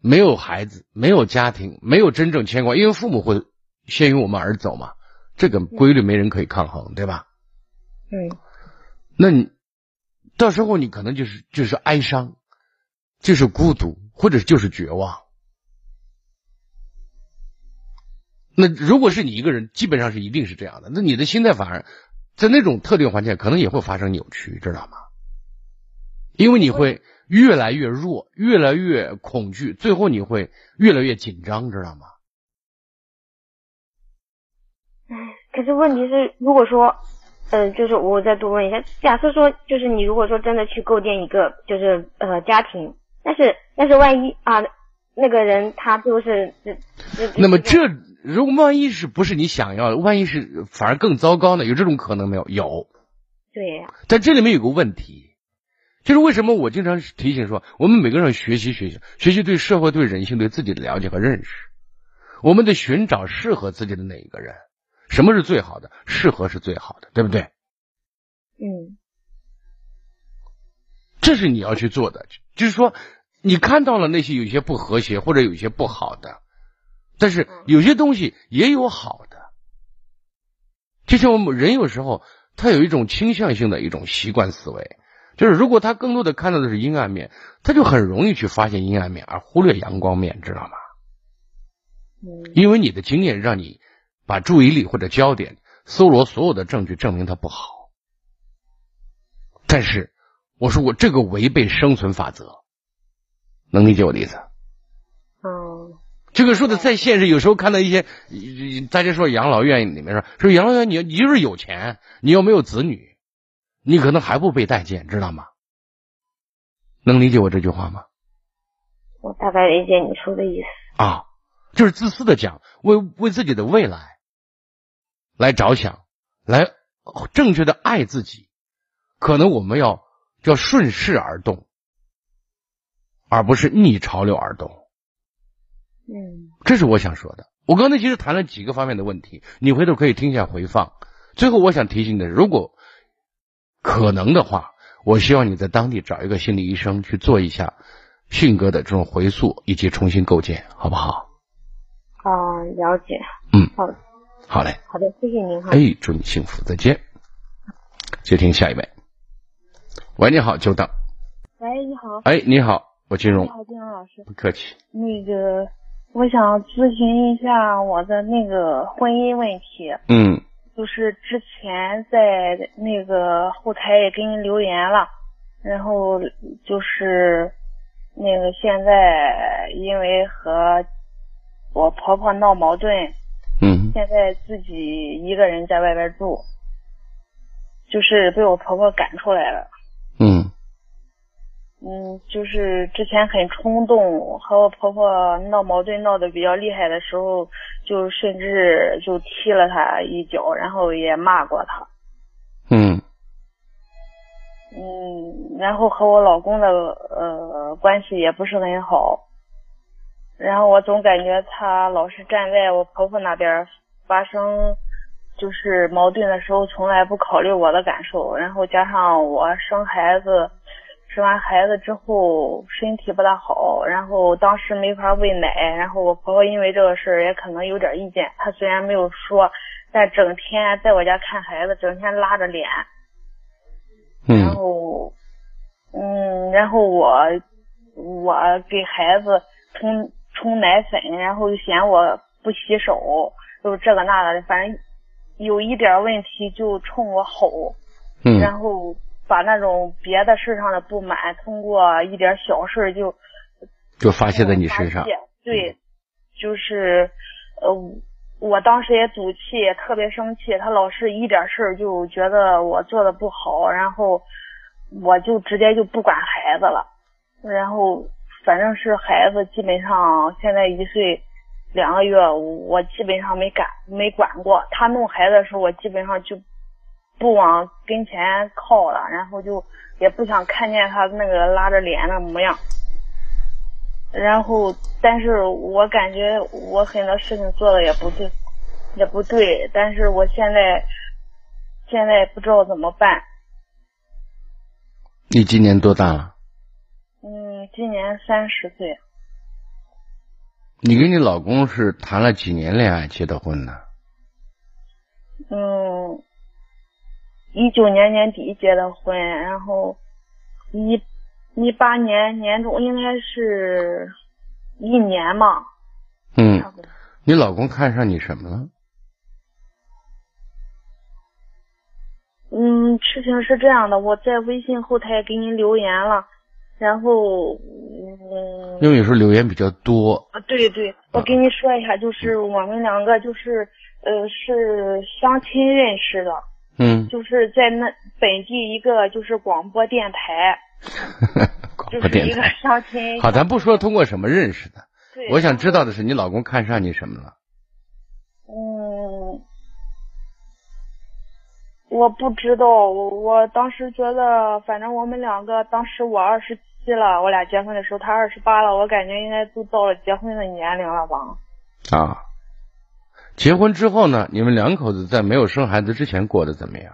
没有孩子，没有家庭，没有真正牵挂，因为父母会先于我们而走嘛，这个规律没人可以抗衡，对吧？嗯，那你到时候你可能就是就是哀伤，就是孤独，或者就是绝望。那如果是你一个人，基本上是一定是这样的。那你的心态反而在那种特定环境可能也会发生扭曲，知道吗？因为你会越来越弱，越来越恐惧，最后你会越来越紧张，知道吗？哎，可是问题是，如果说，呃，就是我再多问一下，假设说，就是你如果说真的去构建一个，就是呃家庭，但是但是万一啊，那个人他就是那么这如果万一是不是你想要的，万一是反而更糟糕呢？有这种可能没有？有。对呀。但这里面有个问题，就是为什么我经常提醒说，我们每个人学习学习，学习对社会、对人性、对自己的了解和认识，我们得寻找适合自己的那一个人。什么是最好的？适合是最好的，对不对？嗯。这是你要去做的，就是说，你看到了那些有些不和谐或者有些不好的。但是有些东西也有好的，就像我们人有时候他有一种倾向性的一种习惯思维，就是如果他更多的看到的是阴暗面，他就很容易去发现阴暗面，而忽略阳光面，知道吗？因为你的经验让你把注意力或者焦点搜罗所有的证据，证明它不好。但是我说我这个违背生存法则，能理解我的意思？这个说的再现实，有时候看到一些大家说养老院里面说说养老院，你你就是有钱，你又没有子女，你可能还不被待见，知道吗？能理解我这句话吗？我大概理解你说的意思啊，就是自私的讲，为为自己的未来来着想，来正确的爱自己，可能我们要叫顺势而动，而不是逆潮流而动。嗯，这是我想说的。我刚才其实谈了几个方面的问题，你回头可以听一下回放。最后我想提醒的，如果可能的话，我希望你在当地找一个心理医生去做一下性格的这种回溯以及重新构建，好不好？啊，了解。嗯，好，好嘞。好的，谢谢您哈。哎，祝你幸福，再见。接听下一位。喂，你好，久等。喂，你好。哎，你好，我金荣。你好，金荣老师。不客气。那个。我想咨询一下我的那个婚姻问题。嗯。就是之前在那个后台也给你留言了，然后就是那个现在因为和我婆婆闹矛盾。嗯。现在自己一个人在外边住，就是被我婆婆赶出来了。嗯。嗯，就是之前很冲动，和我婆婆闹矛盾闹得比较厉害的时候，就甚至就踢了她一脚，然后也骂过她。嗯。嗯，然后和我老公的呃关系也不是很好，然后我总感觉他老是站在我婆婆那边，发生就是矛盾的时候，从来不考虑我的感受，然后加上我生孩子。生完孩子之后身体不大好，然后当时没法喂奶，然后我婆婆因为这个事儿也可能有点意见。她虽然没有说，但整天在我家看孩子，整天拉着脸。嗯。然后，嗯，然后我我给孩子冲冲奶粉，然后又嫌我不洗手，又这个那个的，反正有一点问题就冲我吼。嗯。然后。把那种别的事上的不满，通过一点小事就就发泄在你身上。对，就是呃，我当时也赌气，特别生气。他老是一点事就觉得我做的不好，然后我就直接就不管孩子了。然后反正是孩子基本上现在一岁两个月，我基本上没管没管过。他弄孩子的时候，我基本上就。不往跟前靠了，然后就也不想看见他那个拉着脸的模样。然后，但是我感觉我很多事情做的也不对，也不对，但是我现在现在不知道怎么办。你今年多大了？嗯，今年三十岁。你跟你老公是谈了几年恋爱结的婚呢？嗯，一九年年底结的婚，然后一一八年年中应该是一年嘛，嗯。你老公看上你什么了？嗯，事情是这样的，我在微信后台给您留言了，然后嗯，因为有时候留言比较多，啊，对对，我跟你说一下，就是我们两个就是呃是相亲认识的，嗯，就是在那本地一个就是广播电台，广就是一个。相亲。好，咱不说通过什么认识的，对，我想知道的是你老公看上你什么了？嗯，我不知道，我我当时觉得，反正我们两个，当时我二十七了，我俩结婚的时候他二十八了，我感觉应该都到了结婚的年龄了吧。啊，结婚之后呢，你们两口子在没有生孩子之前过得怎么样？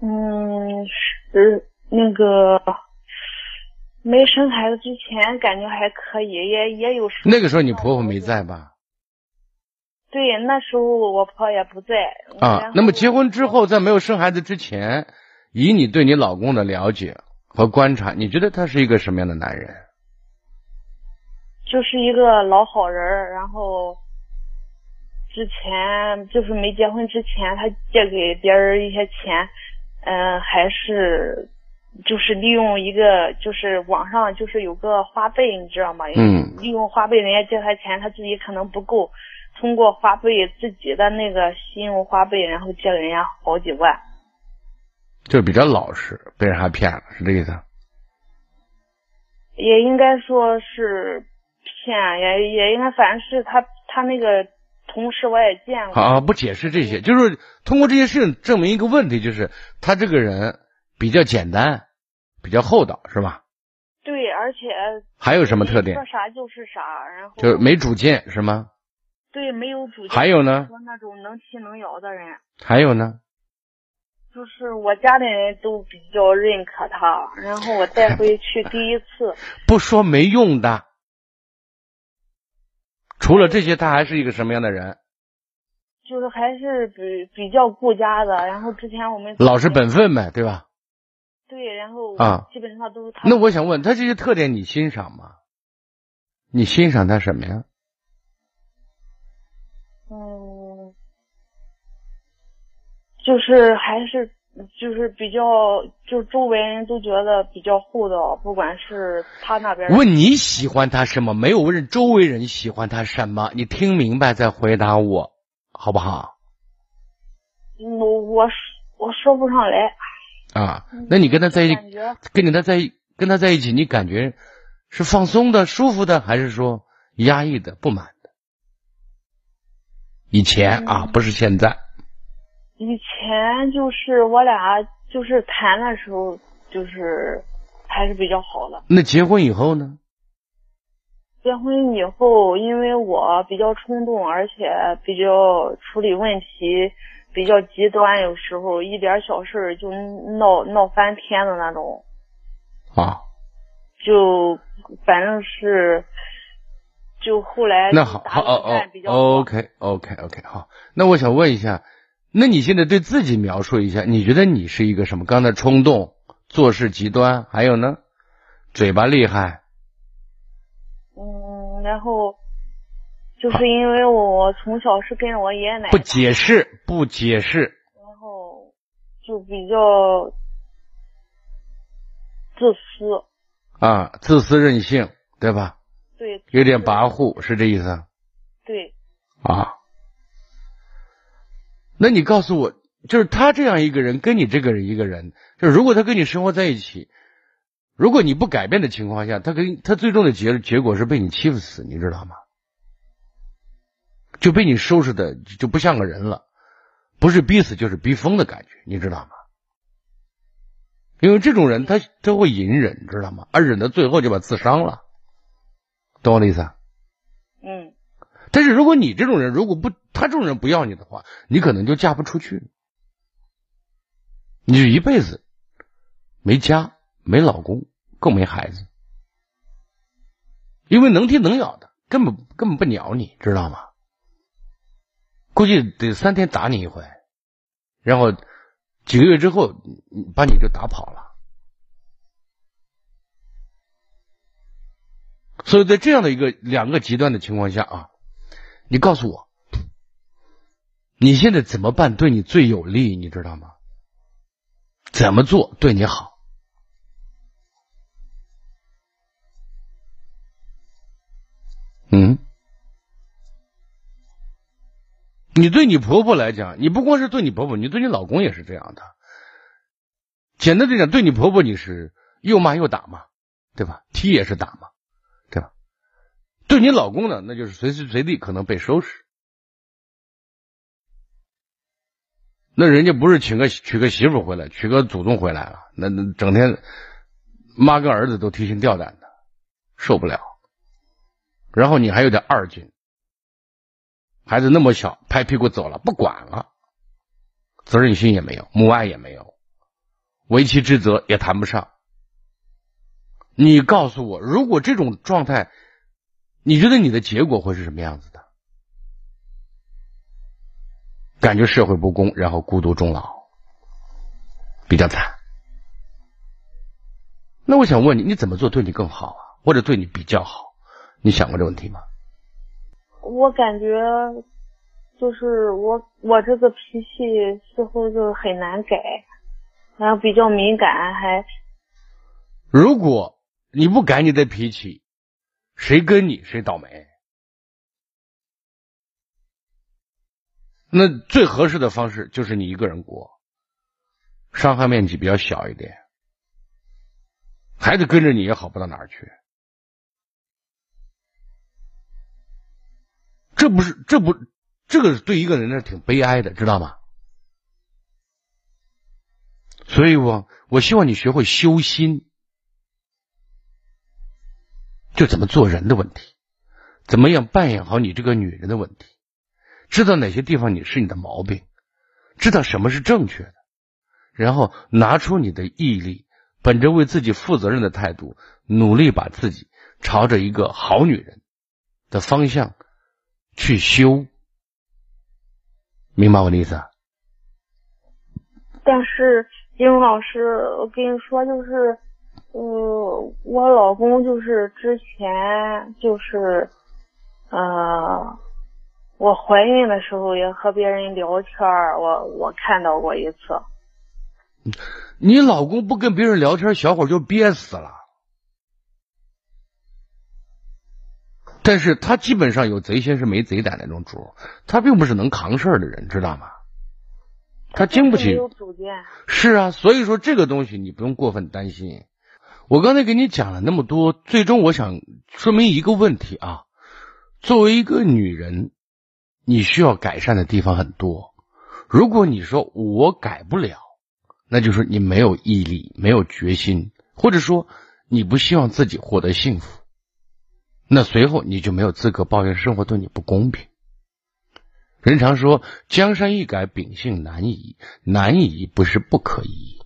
嗯，是那个没生孩子之前感觉还可以，也也有时候那个时候你婆婆没在吧？对，那时候我婆也不在啊，那么结婚之后，在没有生孩子之前，以你对你老公的了解和观察，你觉得他是一个什么样的男人？就是一个老好人，然后之前就是没结婚之前，他借给别人一些钱，嗯、还是就是利用一个就是网上就是有个花呗，你知道吗？嗯利用花呗，人家借他钱，他自己可能不够，通过花呗自己的那个信用花呗，然后借给人家好几万。就比较老实，被人还骗了，是这意思？也应该说是骗，也也应该，反正是他他那个同事我也见过。好、啊，不解释这些，就是通过这些事情证明一个问题，就是他这个人比较简单，比较厚道，是吧？对，而且还有什么特点说？啥就是啥，然后就是没主见，是吗？对没有主见。还有呢说那种能踢能摇的人，还有呢？就是我家里人都比较认可他，然后我带回去第一次，不说没用的。除了这些，他还是一个什么样的人？就是还是比比较顾家的。然后之前我们老实本分呗，对吧？对，然后啊基本上都是他。那我想问他这些特点你欣赏吗？你欣赏他什么呀？嗯，就是还是就是比较，就周围人都觉得比较厚道，不管是他那边。问你喜欢他什么？没有问周围人喜欢他什么，你听明白再回答我，好不好？我我我说不上来。啊，那你跟他在一起，跟你他在一跟他在一起，你感觉是放松的、舒服的，还是说压抑的、不满的？以前啊，嗯不是现在。以前就是我俩就是谈的时候，就是还是比较好的。那结婚以后呢？结婚以后，因为我比较冲动，而且比较处理问题比较极端，有时候一点小事儿就闹闹翻天的那种，啊，就反正是，就后来那好，打好哦冷战比较哦，OK OK OK，好。那我想问一下，那你现在对自己描述一下，你觉得你是一个什么？刚才冲动、做事极端，还有呢，嘴巴厉害，嗯，然后就是因为我从小是跟着我爷爷奶奶不，解释，不解释。然后就比较自私，啊，自私任性，对吧？对，有点跋扈，是这意思对，啊？那你告诉我，就是他这样一个人，跟你这个人一个人，就是如果他跟你生活在一起，如果你不改变的情况下，他跟他最终的结结果是被你欺负死，你知道吗？就被你收拾的就不像个人了，不是逼死就是逼疯的感觉，你知道吗？因为这种人他他会隐忍，知道吗？而忍到最后就把自伤了，懂我的意思？但是如果你这种人，如果不他这种人不要你的话，你可能就嫁不出去，你就一辈子没家、没老公，更没孩子，因为能踢能咬的根本根本不鸟你，知道吗？估计得三天打你一回，然后几个月之后把你就打跑了。所以在这样的一个两个极端的情况下啊，你告诉我，你现在怎么办对你最有利？你知道吗？怎么做对你好？嗯，你对你婆婆来讲，你不光是对你婆婆，你对你老公也是这样的。简单的讲，对你婆婆你是又骂又打嘛，对吧？踢也是打嘛，对你老公呢，那就是随时随地可能被收拾。那人家不是请个娶个媳妇回来，娶个祖宗回来了，那那整天妈跟儿子都提心吊胆的，受不了。然后你还有点二斤，孩子那么小，拍屁股走了，不管了，责任心也没有，母爱也没有，为妻之责也谈不上。你告诉我，如果这种状态，你觉得你的结果会是什么样子的？感觉社会不公，然后孤独终老，比较惨。那我想问你，你怎么做对你更好啊？或者对你比较好？你想过这问题吗？我感觉就是我我这个脾气似乎就很难改，然后比较敏感，还如果你不改你的脾气，谁跟你谁倒霉？那最合适的方式就是你一个人过，伤害面积比较小一点，孩子跟着你也好不到哪儿去。这不是这不这个对一个人呢挺悲哀的，知道吗？所以我我希望你学会修心，就怎么做人的问题，怎么样扮演好你这个女人的问题，知道哪些地方你是你的毛病，知道什么是正确的，然后拿出你的毅力，本着为自己负责任的态度，努力把自己朝着一个好女人的方向。去修，明白我的意思？啊但是金荣老师，我跟你说，就是，呃，我老公就是之前就是，呃，我怀孕的时候也和别人聊天我我看到过一次。你老公不跟别人聊天，小伙就憋死了。但是他基本上有贼心是没贼胆那种主，他并不是能扛事儿的人，知道吗？他经不起。有主见。是啊，所以说这个东西你不用过分担心。我刚才给你讲了那么多，最终我想说明一个问题啊：作为一个女人，你需要改善的地方很多。如果你说我改不了，那就是你没有毅力、没有决心，或者说你不希望自己获得幸福。那随后你就没有资格抱怨生活对你不公平。人常说江山易改，秉性难移，难移不是不可移。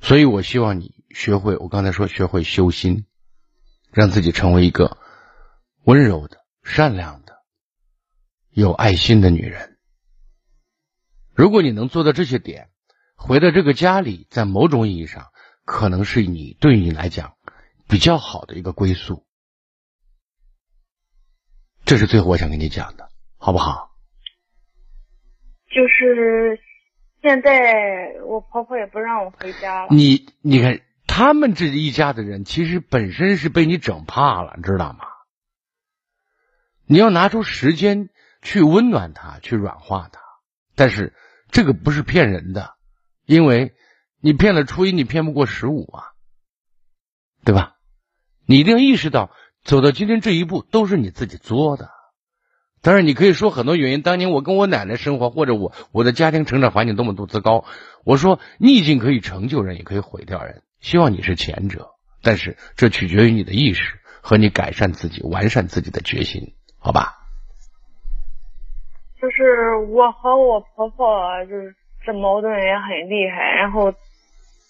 所以我希望你学会，我刚才说学会修心，让自己成为一个温柔的、善良的、有爱心的女人。如果你能做到这些点，回到这个家里，在某种意义上，可能是你对你来讲。比较好的一个归宿，这是最后我想跟你讲的，好不好？就是现在我婆婆也不让我回家了。你你看，他们这一家的人其实本身是被你整怕了，知道吗？你要拿出时间去温暖他，去软化他，但是这个不是骗人的，因为你骗了初一，你骗不过十五啊，对吧？你一定要意识到，走到今天这一步都是你自己作的，当然，你可以说很多原因。当年我跟我奶奶生活，或者我我的家庭成长环境多么多糟糕。我说逆境可以成就人，也可以毁掉人。希望你是前者，但是这取决于你的意识和你改善自己、完善自己的决心，好吧？就是我和我婆婆就是这矛盾也很厉害，然后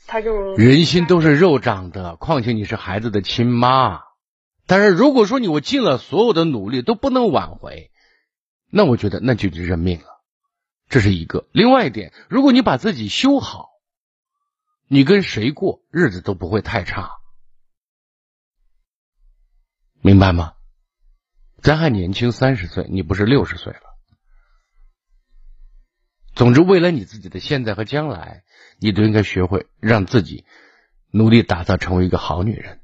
她就人心都是肉长的，况且你是孩子的亲妈。但是如果说你我尽了所有的努力都不能挽回。那我觉得那就得认命了，这是一个。另外一点，如果你把自己修好，你跟谁过日子都不会太差，明白吗？咱还年轻，三十岁，你不是六十岁了。总之，为了你自己的现在和将来，你都应该学会让自己努力打造成为一个好女人。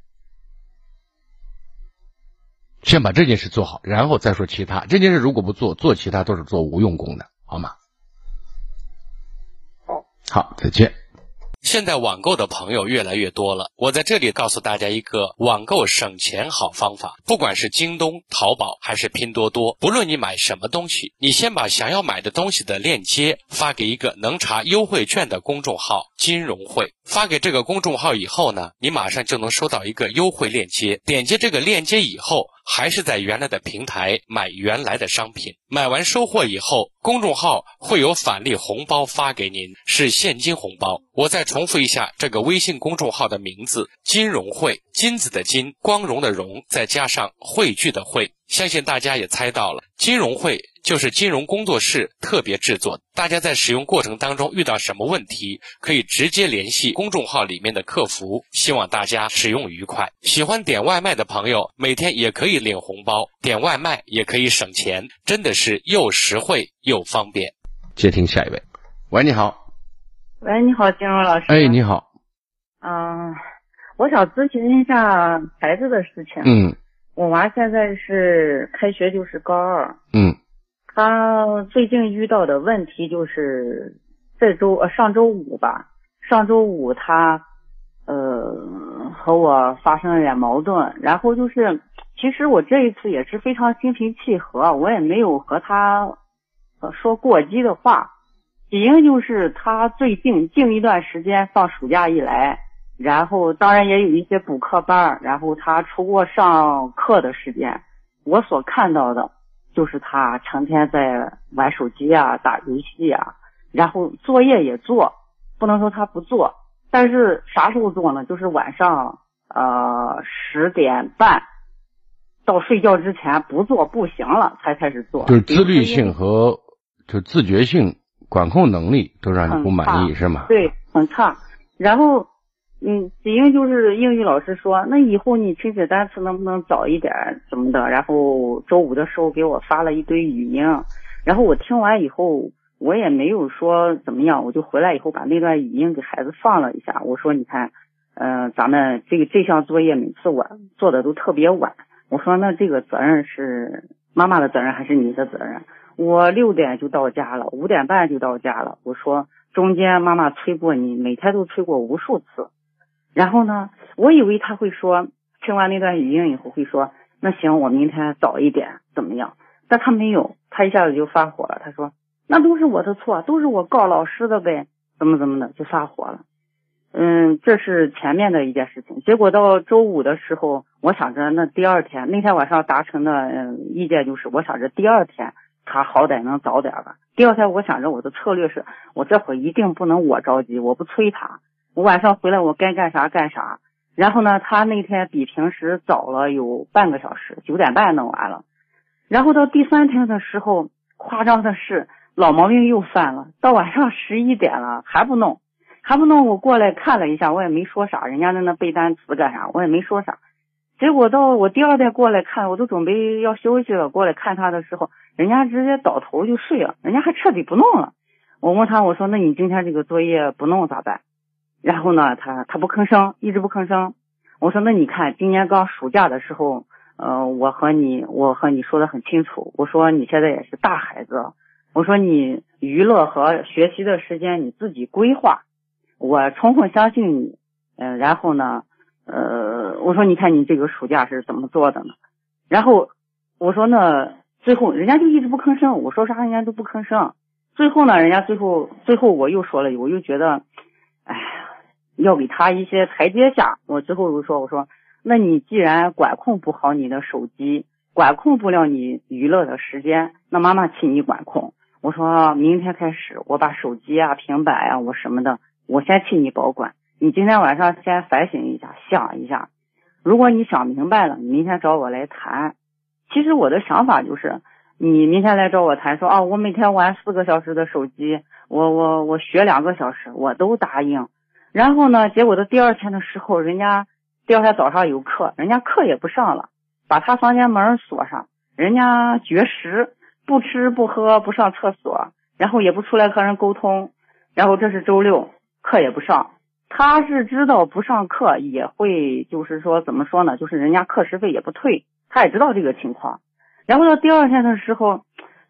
先把这件事做好，然后再说其他。这件事如果不做，做其他都是做无用功的，好吗？好，好，再见。现在网购的朋友越来越多了，我在这里告诉大家一个网购省钱好方法。不管是京东、淘宝还是拼多多，不论你买什么东西，你先把想要买的东西的链接发给一个能查优惠券的公众号“金融会”。发给这个公众号以后呢，你马上就能收到一个优惠链接。点击这个链接以后。还是在原来的平台买原来的商品，买完收货以后，公众号会有返利红包发给您，是现金红包。我再重复一下这个微信公众号的名字：金融汇，金子的金，光荣的荣，再加上汇聚的汇。相信大家也猜到了，金融汇就是金融工作室特别制作。大家在使用过程当中遇到什么问题，可以直接联系公众号里面的客服。希望大家使用愉快。喜欢点外卖的朋友，每天也可以领红包，点外卖也可以省钱，真的是又实惠又方便。接听下一位，喂，你好。喂，你好，金融老师。哎，你好。嗯，我想咨询一下孩子的事情。嗯。我娃现在是开学就是高二，嗯，他最近遇到的问题就是这周呃上周五吧，上周五他呃和我发生了点矛盾，然后就是其实我这一次也是非常心平气和，我也没有和他说过激的话，起因就是他最近近一段时间放暑假以来。然后当然也有一些补课班，然后他出过上课的时间，我所看到的就是他成天在玩手机啊、打游戏啊，然后作业也做，不能说他不做，但是啥时候做呢？就是晚上呃十点半到睡觉之前不做不行了才开始做，就是自律性和就自觉性、管控能力都让你不满意是吗？对，很差，然后。嗯，起因就是英语老师说，那以后你听写单词能不能早一点，怎么的？然后周五的时候给我发了一堆语音，然后我听完以后，我也没有说怎么样，我就回来以后把那段语音给孩子放了一下。我说，你看，嗯，咱们这个这项作业每次晚做的都特别晚。我说，那这个责任是妈妈的责任还是你的责任？我六点就到家了，五点半就到家了。我说，中间妈妈催过你，每天都催过无数次。然后呢，我以为他会说，听完那段语音以后会说，那行，我明天早一点怎么样？但他没有，他一下子就发火了。他说，那都是我的错，都是我告老师的呗，怎么怎么的就发火了。嗯，这是前面的一件事情。结果到周五的时候，我想着那第二天那天晚上达成的意见就是，我想着第二天他好歹能早点吧。第二天我想着我的策略是，我这会一定不能我着急，我不催他。我晚上回来，我该干啥干啥。然后呢，他那天比平时早了有半个小时，九点半弄完了。然后到第三天的时候，夸张的是老毛病又犯了，到晚上十一点了还不弄，还不弄。我过来看了一下，我也没说啥，人家在那背单词干啥，我也没说啥。结果到我第二天过来看，我都准备要休息了，过来看他的时候，人家直接倒头就睡了，人家还彻底不弄了。我问他，我说那你今天这个作业不弄咋办？然后呢，他他不吭声，一直不吭声。我说，那你看，今年刚暑假的时候，呃，我和你我和你说的很清楚，我说你现在也是大孩子，我说你娱乐和学习的时间你自己规划，我充分相信你。嗯，然后呢，呃，我说你看你这个暑假是怎么做的呢？然后我说那最后人家就一直不吭声，我说啥人家都不吭声。最后呢，人家最后最后我又说了，我又觉得，哎，要给他一些台阶下。我最后又说，我说，那你既然管控不好你的手机，管控不了你娱乐的时间，那妈妈替你管控。我说明天开始，我把手机啊、平板呀、我什么的，我先替你保管。你今天晚上先反省一下，想一下。如果你想明白了，你明天找我来谈。其实我的想法就是，你明天来找我谈，说啊，我每天玩四个小时的手机，我我我学两个小时，我都答应。然后呢，结果到第二天的时候，人家第二天早上有课，人家课也不上了，把他房间门锁上，人家绝食，不吃不喝不上厕所，然后也不出来和人沟通。然后这是周六，课也不上。他是知道不上课也会，就是说怎么说呢？就是人家课时费也不退，他也知道这个情况。然后到第二天的时候，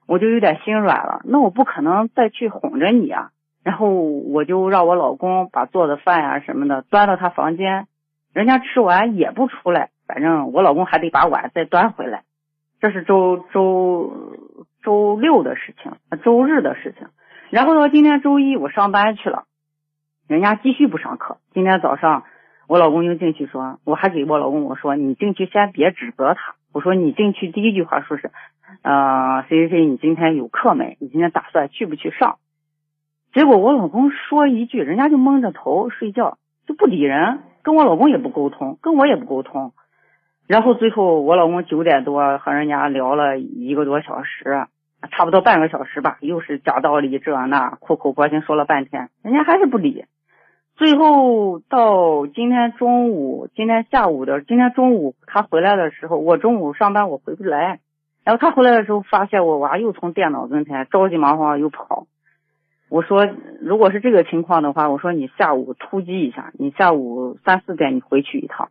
我就有点心软了。那我不可能再去哄着你啊。然后我就让我老公把做的饭呀、什么的端到他房间，人家吃完也不出来，反正我老公还得把碗再端回来。这是周周周六的事情，周日的事情。然后到今天周一，我上班去了。人家继续不上课。今天早上，我老公就进去说，我还给我老公我说，你进去先别指责他。我说你进去第一句话说是，呃，谁谁谁，你今天有课没？你今天打算去不去上？结果我老公说一句，人家就蒙着头睡觉，就不理人，跟我老公也不沟通，跟我也不沟通。然后最后我老公九点多和人家聊了一个多小时。差不多半个小时吧，又是讲道理这那，苦口婆心说了半天，人家还是不理。最后到今天中午，今天下午的，今天中午他回来的时候，我中午上班我回不来，然后他回来的时候发现我娃又从电脑跟前着急忙慌又跑。我说如果是这个情况的话，我说你下午突击一下，你下午三四点你回去一趟。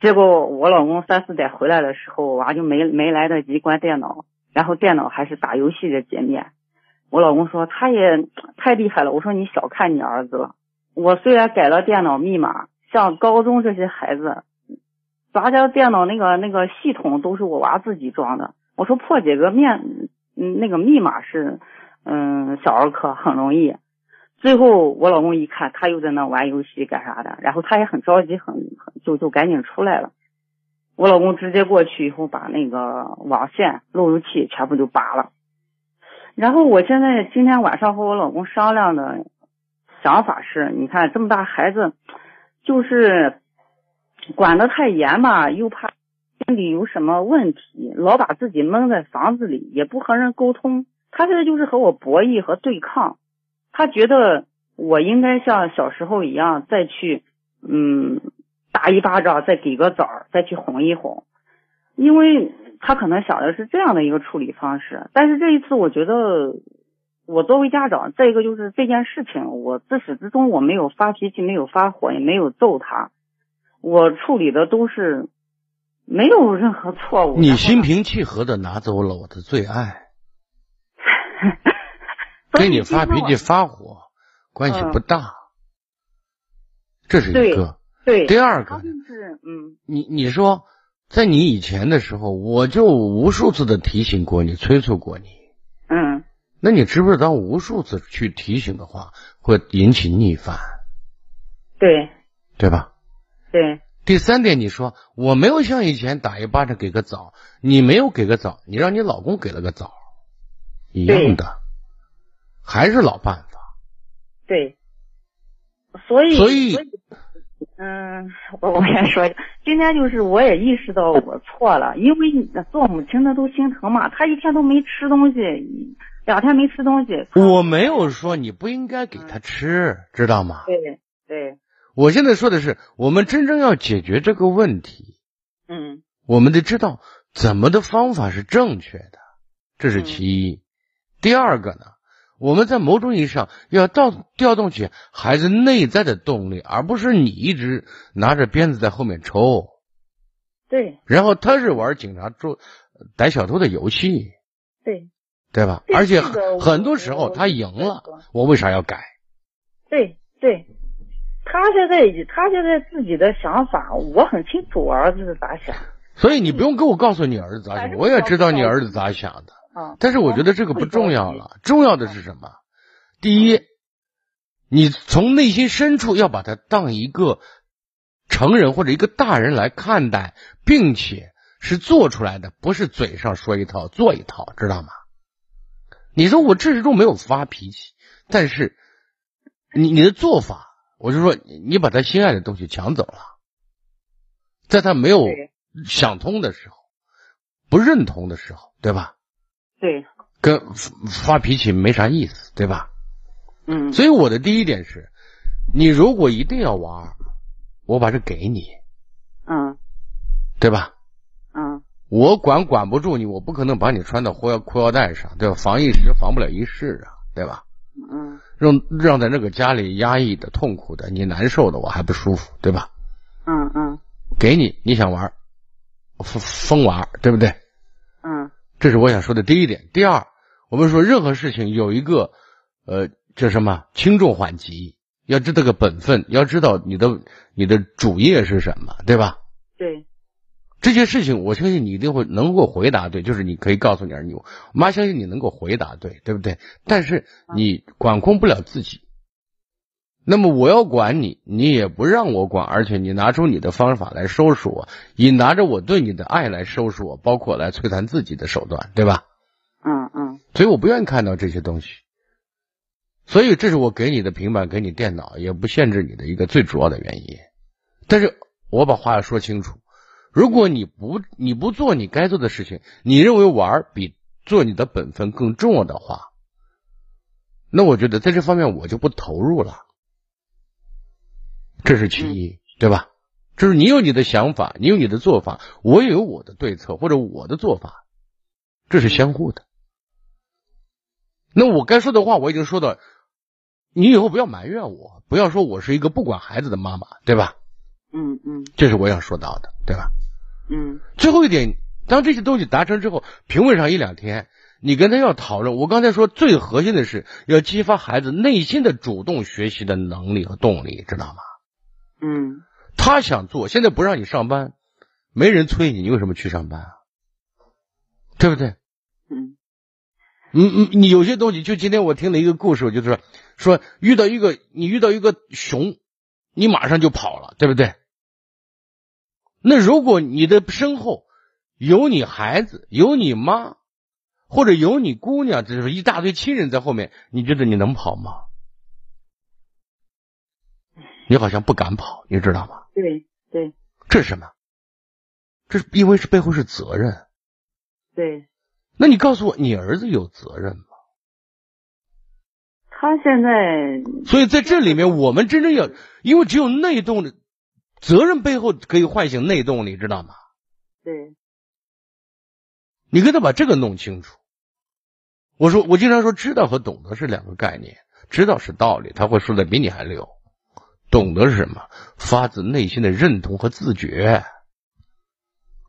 结果我老公三四点回来的时候，娃就没没来得及关电脑。然后电脑还是打游戏的界面，我老公说他也太厉害了。我说你小看你儿子了。我虽然改了电脑密码，像高中这些孩子，咱家电脑那个那个系统都是我娃自己装的。我说破解个面，嗯，那个密码是，嗯，小儿科很容易。最后我老公一看他又在那玩游戏干啥的，然后他也很着急，很很就就赶紧出来了。我老公直接过去以后，把那个网线、路由器全部就拔了。然后我现在今天晚上和我老公商量的想法是，你看这么大孩子，就是管得太严吧，又怕心里有什么问题，老把自己闷在房子里，也不和人沟通。他现在就是和我博弈和对抗。他觉得我应该像小时候一样再去，嗯。打一巴掌，再给个枣，再去哄一哄，因为他可能想的是这样的一个处理方式。但是这一次，我觉得我作为家长，再一个就是这件事情，我自始至终我没有发脾气，没有发火，也没有揍他，我处理的都是没有任何错误。你心平气和的拿走了我的最爱，跟你发脾气发火关系不大，这是一个。对，第二个是嗯，你你说，在你以前的时候，我就无数次的提醒过你，催促过你，嗯，那你知不知道，无数次去提醒的话，会引起逆反，对，对吧？对。第三点，你说我没有像以前打一巴掌给个枣，你没有给个枣，你让你老公给了个枣，一样的，还是老办法。对，所以所以。嗯，我我先说，今天就是我也意识到我错了，因为做母亲的都心疼嘛，他一天都没吃东西，两天没吃东西。我没有说你不应该给他吃，知道吗？对对。我现在说的是，我们真正要解决这个问题，嗯，我们得知道怎么的方法是正确的，这是其一。第二个呢？我们在某种意义上要调调动起孩子内在的动力，而不是你一直拿着鞭子在后面抽。对。然后他是玩警察捉逮小偷的游戏。对。对吧？而且很多时候他赢了，我为啥要改？对对，他现在他现在自己的想法，我很清楚，我儿子是咋想。所以你不用跟我告诉你儿子咋想，我也知道你儿子咋想的。嗯，但是我觉得这个不重要了，重要的是什么？第一，你从内心深处要把他当一个成人或者一个大人来看待，并且是做出来的，不是嘴上说一套做一套，知道吗？你说我至始终没有发脾气，但是你你的做法，我就说你把他心爱的东西抢走了，在他没有想通的时候，不认同的时候，对吧？对，跟发脾气没啥意思，对吧？嗯所以我的第一点是，你如果一定要玩，我把这给你，嗯对吧？嗯我管管不住你，我不可能把你穿到裤腰裤腰带上，对吧？防一时防不了一世啊，对吧？嗯让让在那个家里压抑的、痛苦的、你难受的，我还不舒服，对吧？嗯嗯给你，你想玩，疯疯玩，对不对？嗯这是我想说的第一点。第二，我们说任何事情有一个呃叫什么轻重缓急，要知道个本分，要知道你的你的主业是什么，对吧？对，这些事情，我相信你一定会能够回答对，就是你可以告诉你儿女，我妈相信你能够回答对，对不对？但是你管控不了自己，那么我要管你，你也不让我管，而且你拿出你的方法来收拾我，你拿着我对你的爱来收拾我，包括来摧残自己的手段，对吧？嗯嗯所以我不愿意看到这些东西，所以这是我给你的平板，给你电脑，也不限制你的一个最主要的原因。但是我把话要说清楚，如果你不你不做你该做的事情，你认为玩比做你的本分更重要的话，那我觉得在这方面我就不投入了，这是其一，对吧？就是你有你的想法，你有你的做法，我也有我的对策或者我的做法，这是相互的。那我该说的话我已经说到，你以后不要埋怨我，不要说我是一个不管孩子的妈妈，对吧？嗯嗯这是我想说到的，对吧？嗯最后一点，当这些东西达成之后，评论上一两天，你跟他要讨论。我刚才说最核心的是要激发孩子内心的主动学习的能力和动力，知道吗？嗯他想做，现在不让你上班，没人催你，你为什么去上班啊？对不对？嗯你你你有些东西，就今天我听了一个故事，我就说说遇到一个你遇到一个熊，你马上就跑了，对不对？那如果你的身后有你孩子，有你妈，或者有你姑娘，这是一大堆亲人在后面，你觉得你能跑吗？你好像不敢跑，你知道吗？对对这是什么？这是因为是背后是责任。对，那你告诉我，你儿子有责任吗？他现在所以在这里面，我们真正要，因为只有内动的责任背后可以唤醒内动你，知道吗？对你跟他把这个弄清楚。我说，我经常说，知道和懂得是两个概念。知道是道理，他会说的比你还溜。懂得是什么？发自内心的认同和自觉，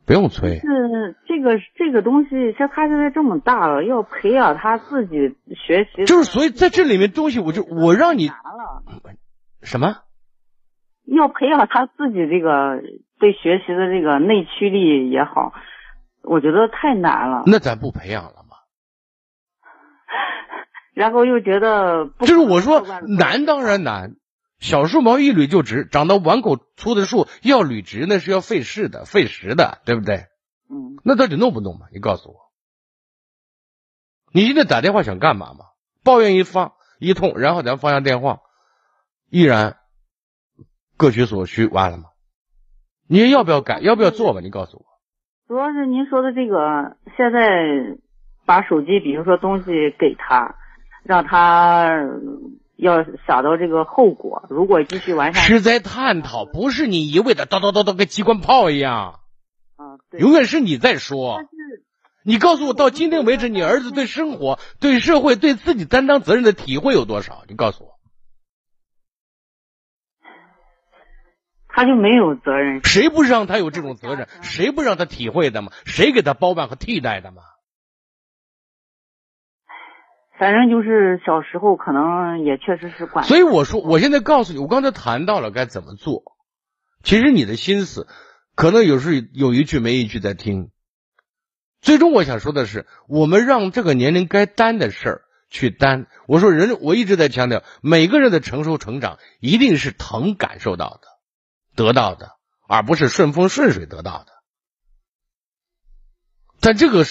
不用催。是这个这个东西，像他现在这么大了，要培养他自己学习，就是所以在这里面东西，我就我让你。什么？要培养他自己这个对学习的这个内驱力也好，我觉得太难了。那咱不培养了吗？然后又觉得不就是我说难当然难，小树苗一捋就直，长到碗口粗的树要捋直那是要费事的、费时的，对不对？嗯那到底弄不弄嘛？你告诉我，你现在打电话想干嘛嘛？抱怨一发一通，然后咱放下电话，依然各取所需，完了吗？你要不要改？要不要做吧？你告诉我。主要是您说的这个，现在把手机，比如说东西给他，让他要想到这个后果，如果继续完善，是在探讨，不是你一味的叨叨叨叨跟机关炮一样，啊，对，永远是你在说但。是你告诉我，到今天为止，你儿子对生活、对社会、对自己担当责任的体会有多少？你告诉我，他就没有责任。谁不让他有这种责任？谁不让他体会的吗？谁给他包办和替代的吗？反正就是小时候可能也确实是管，所以我说，我现在告诉你，我刚才谈到了该怎么做。其实你的心思，可能有时有一句没一句在听。最终我想说的是，我们让这个年龄该担的事儿去担。我说人，我一直在强调，每个人的成熟成长一定是疼感受到的、得到的，而不是顺风顺水得到的。在这个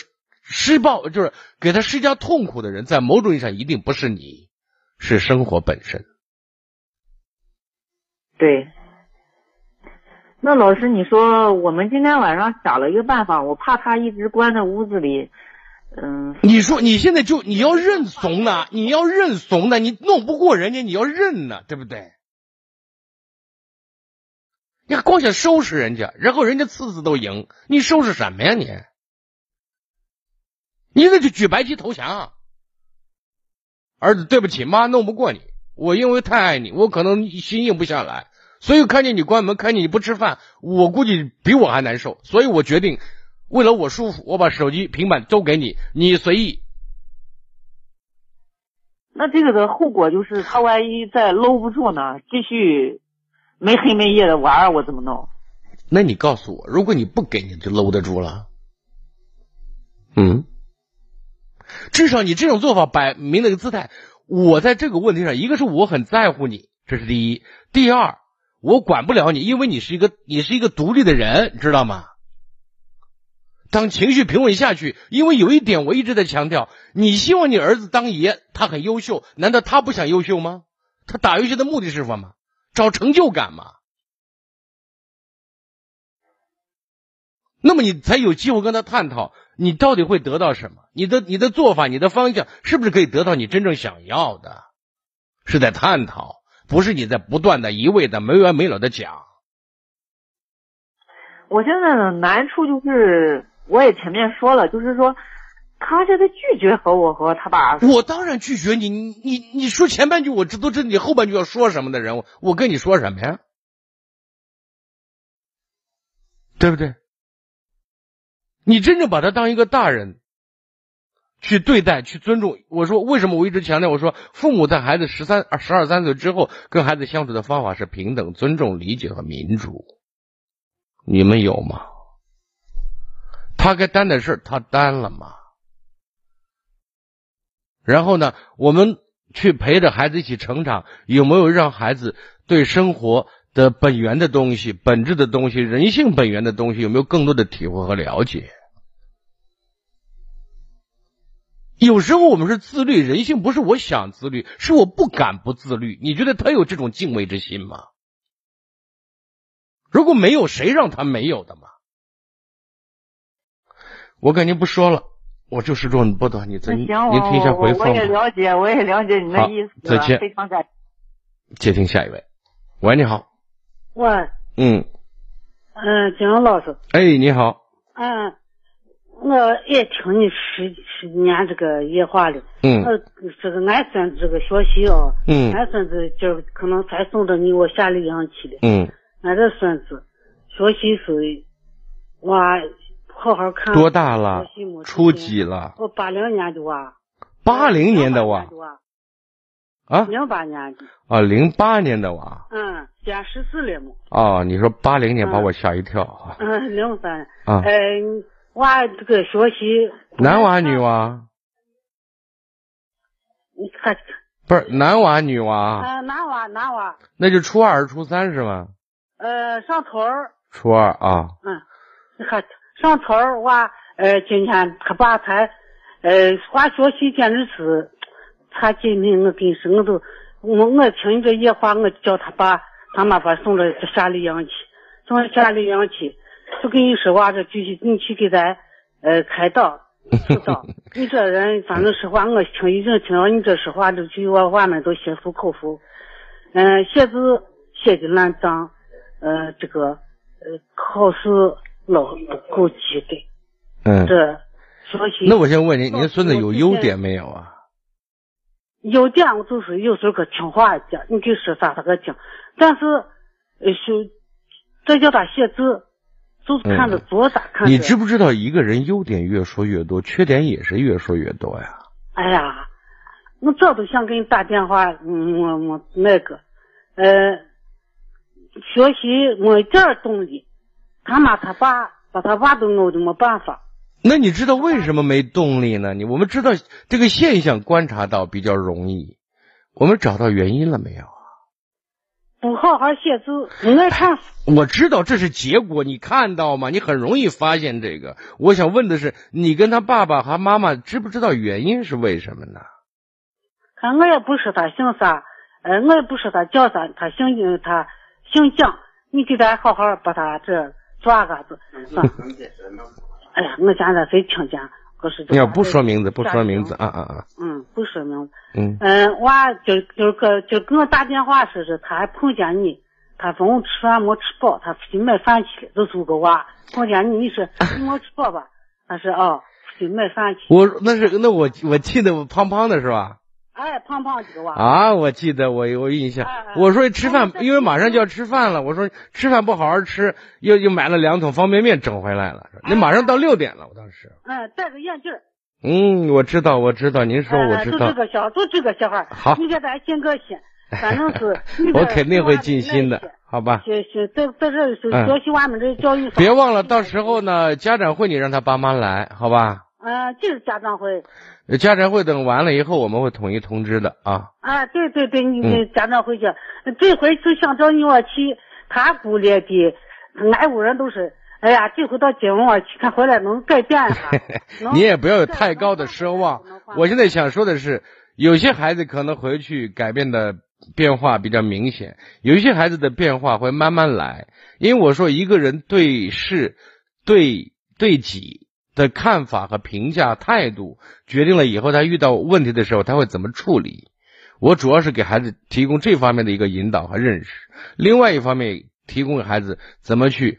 施暴就是给他施加痛苦的人，在某种意义上一定不是你，是生活本身。对。那老师，你说我们今天晚上想了一个办法，我怕他一直关在屋子里，嗯。你说你现在就你要认怂呢？你要认怂呢？你弄不过人家，你要认呢，对不对？你还光想收拾人家，然后人家次次都赢，你收拾什么呀你？你那就举白旗投降。儿子，对不起，妈弄不过你，我因为太爱你，我可能心硬不下来。所以看见你关门，看见你不吃饭，我估计比我还难受。所以我决定，为了我舒服，我把手机、平板都给你，你随意。那这个的后果就是，他万一再搂不住呢？继续没黑没夜的玩，我怎么弄？那你告诉我，如果你不给，你就搂得住了？嗯，至少你这种做法摆明了个姿态。我在这个问题上，一个是我很在乎你，这是第一；第二。我管不了你，因为你是一个你是一个独立的人，知道吗？当情绪平稳下去，因为有一点我一直在强调，你希望你儿子当爷，他很优秀，难道他不想优秀吗？他打游戏的目的是什么？找成就感嘛。那么你才有机会跟他探讨，你到底会得到什么？你的你的做法，你的方向，是不是可以得到你真正想要的？是在探讨。不是你在不断的、一味的、没完没了的讲。我现在的难处就是，我也前面说了，就是说，他现在拒绝和我和他爸。我当然拒绝你，你你你说前半句我知都知道你后半句要说什么的人，我跟你说什么呀？对不对？你真正把他当一个大人。去对待，去尊重。我说，为什么我一直强调？我说，父母在孩子十三、十二三岁之后，跟孩子相处的方法是平等、尊重、理解和民主。你们有吗？他该担的事他担了吗？然后呢，我们去陪着孩子一起成长，有没有让孩子对生活的本源的东西、本质的东西、人性本源的东西，有没有更多的体会和了解？有时候我们是自律，人性不是我想自律，是我不敢不自律。你觉得他有这种敬畏之心吗？如果没有，谁让他没有的嘛？我感觉不说了，我就是说你不懂，你再您听一下回复。我也了解，我也了解你的意思。再见，非常感。接听下一位，喂，你好。喂。嗯。嗯，金荣老师。哎，你好。嗯。我也听你十十几年这个夜话了，嗯，呃，这个俺孙子这个学习哦，嗯，俺孙子今儿可能才送到你我下里阳去的，嗯，俺这孙子学习是，娃好好看，多大了？初几了？我八零年的娃，八零年的娃，啊，零八年的，啊，零八年的娃，嗯，先十四了嘛，哦，你说八零年把我吓一跳，嗯，零三，啊，嗯。娃这个学习，男娃女娃？你看，不是男娃女娃？啊，男娃男娃。那就初二初三是吗？呃，上初二。初二啊。嗯，你看上初二娃，呃，今天他爸才，呃，娃学习简直是，他今天我跟你说，我都我我听你这夜话，我叫他爸他妈把送到夏令营去，送夏令营去。就跟你说话，这继续你去给咱呃开导辅导。你这人反正说话，我听已经听到你这说话，就句我话们都心服口服。嗯，写字写的烂脏，呃，这个呃考试老不够及格。嗯。这学习。那我先问您，您孙子有优点没有啊？优点我就是有时候可听话一点，你给说啥他可听。但是呃，就再叫他写字。都是看着多大？看你知不知道一个人优点越说越多，缺点也是越说越多呀？哎呀，我早都想给你打电话，嗯，我我那个，呃，学习没点动力，他妈他爸把他爸都弄的没办法。那你知道为什么没动力呢？你我们知道这个现象观察到比较容易，我们找到原因了没有啊？不好好写字，不爱看。我知道这是结果，你看到吗？你很容易发现这个。我想问的是，你跟他爸爸和妈妈知不知道原因是为什么呢？看我也不说他姓啥，呃，我也不说他叫啥，他姓他姓蒋，你给他好好把他这抓个子。哎呀，我现在谁听见？你要不说名字，不说名字啊啊啊！嗯，不说名字。嗯嗯，娃就就给就给我打电话说是他还碰见你，他中午吃饭没吃饱，他出去买饭去了，就是个娃碰见你，你说你没吃饱吧？他说哦，出去买饭去。我那是那我我记得我胖胖的是吧？哎，胖胖几个娃啊，我记得我有印象，我说吃饭，因为马上就要吃饭了，我说吃饭不好好吃，又又买了两桶方便面整回来了，那马上到六点了，我当时。嗯，戴个眼镜。嗯，我知道，我知道，您说我知道。就这个小，就这个小孩。好。你给他尽个心，反正是。我肯定会尽心的，好吧？行行，在在这是教习俺们这教育。别忘了，到时候呢，家长会你让他爸妈来，好吧？嗯，就是家长会。家长会等完了以后，我们会统一通知的啊。啊，对对对，你们家长会去。这回就想找你我去，他姑爷的，俺屋人都是，哎呀，这回到今晚去看回来能改变一下。你也不要有太高的奢望。我现在想说的是，有些孩子可能回去改变的变化比较明显，有一些孩子的变化会慢慢来。因为我说，一个人对事、对对己。的看法和评价态度，决定了以后他遇到问题的时候他会怎么处理。我主要是给孩子提供这方面的一个引导和认识，另外一方面提供给孩子怎么去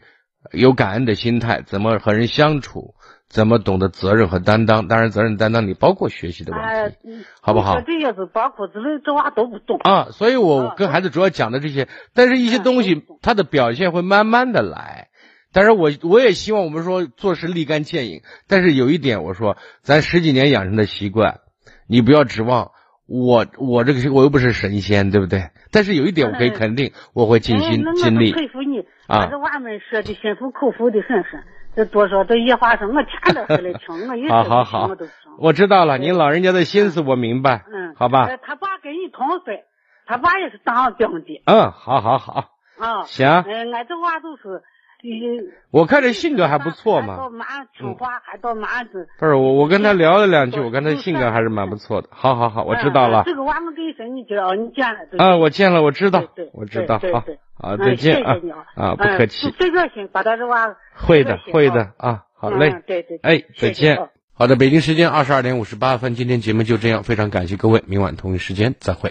有感恩的心态，怎么和人相处，怎么懂得责任和担当。当然，责任担当里包括学习的问题，好不好？这些是包括这这娃都不懂啊。所以我跟孩子主要讲的这些，但是一些东西他的表现会慢慢的来。但是我我也希望我们说做事立竿见影。但是有一点，我说咱十几年养成的习惯，你不要指望我，我这个我又不是神仙，对不对？但是有一点我可以肯定，我会尽心尽力。佩服你，啊！这娃们说的心服口服的很是，这多少这野话说，我天天回来听，我一好好好，我知道了，您老人家的心思我明白。嗯，好吧。他爸跟你同岁，他爸也是当兵的。嗯，好好好。啊，行。嗯，俺这娃都是。我看这性格还不错嘛。不是我，我跟他聊了两句，我看他性格还是蛮不错的。好好好，我知道了。这个娃我跟你说，你知道，你见了。啊，我见了，我知道，我知道。好，好，再见啊啊，不客气。这个心，把他这娃。会的，会的啊，好嘞。对对。哎，再见。好的，北京时间二十二点五十八分，今天节目就这样，非常感谢各位，明晚同一时间再会。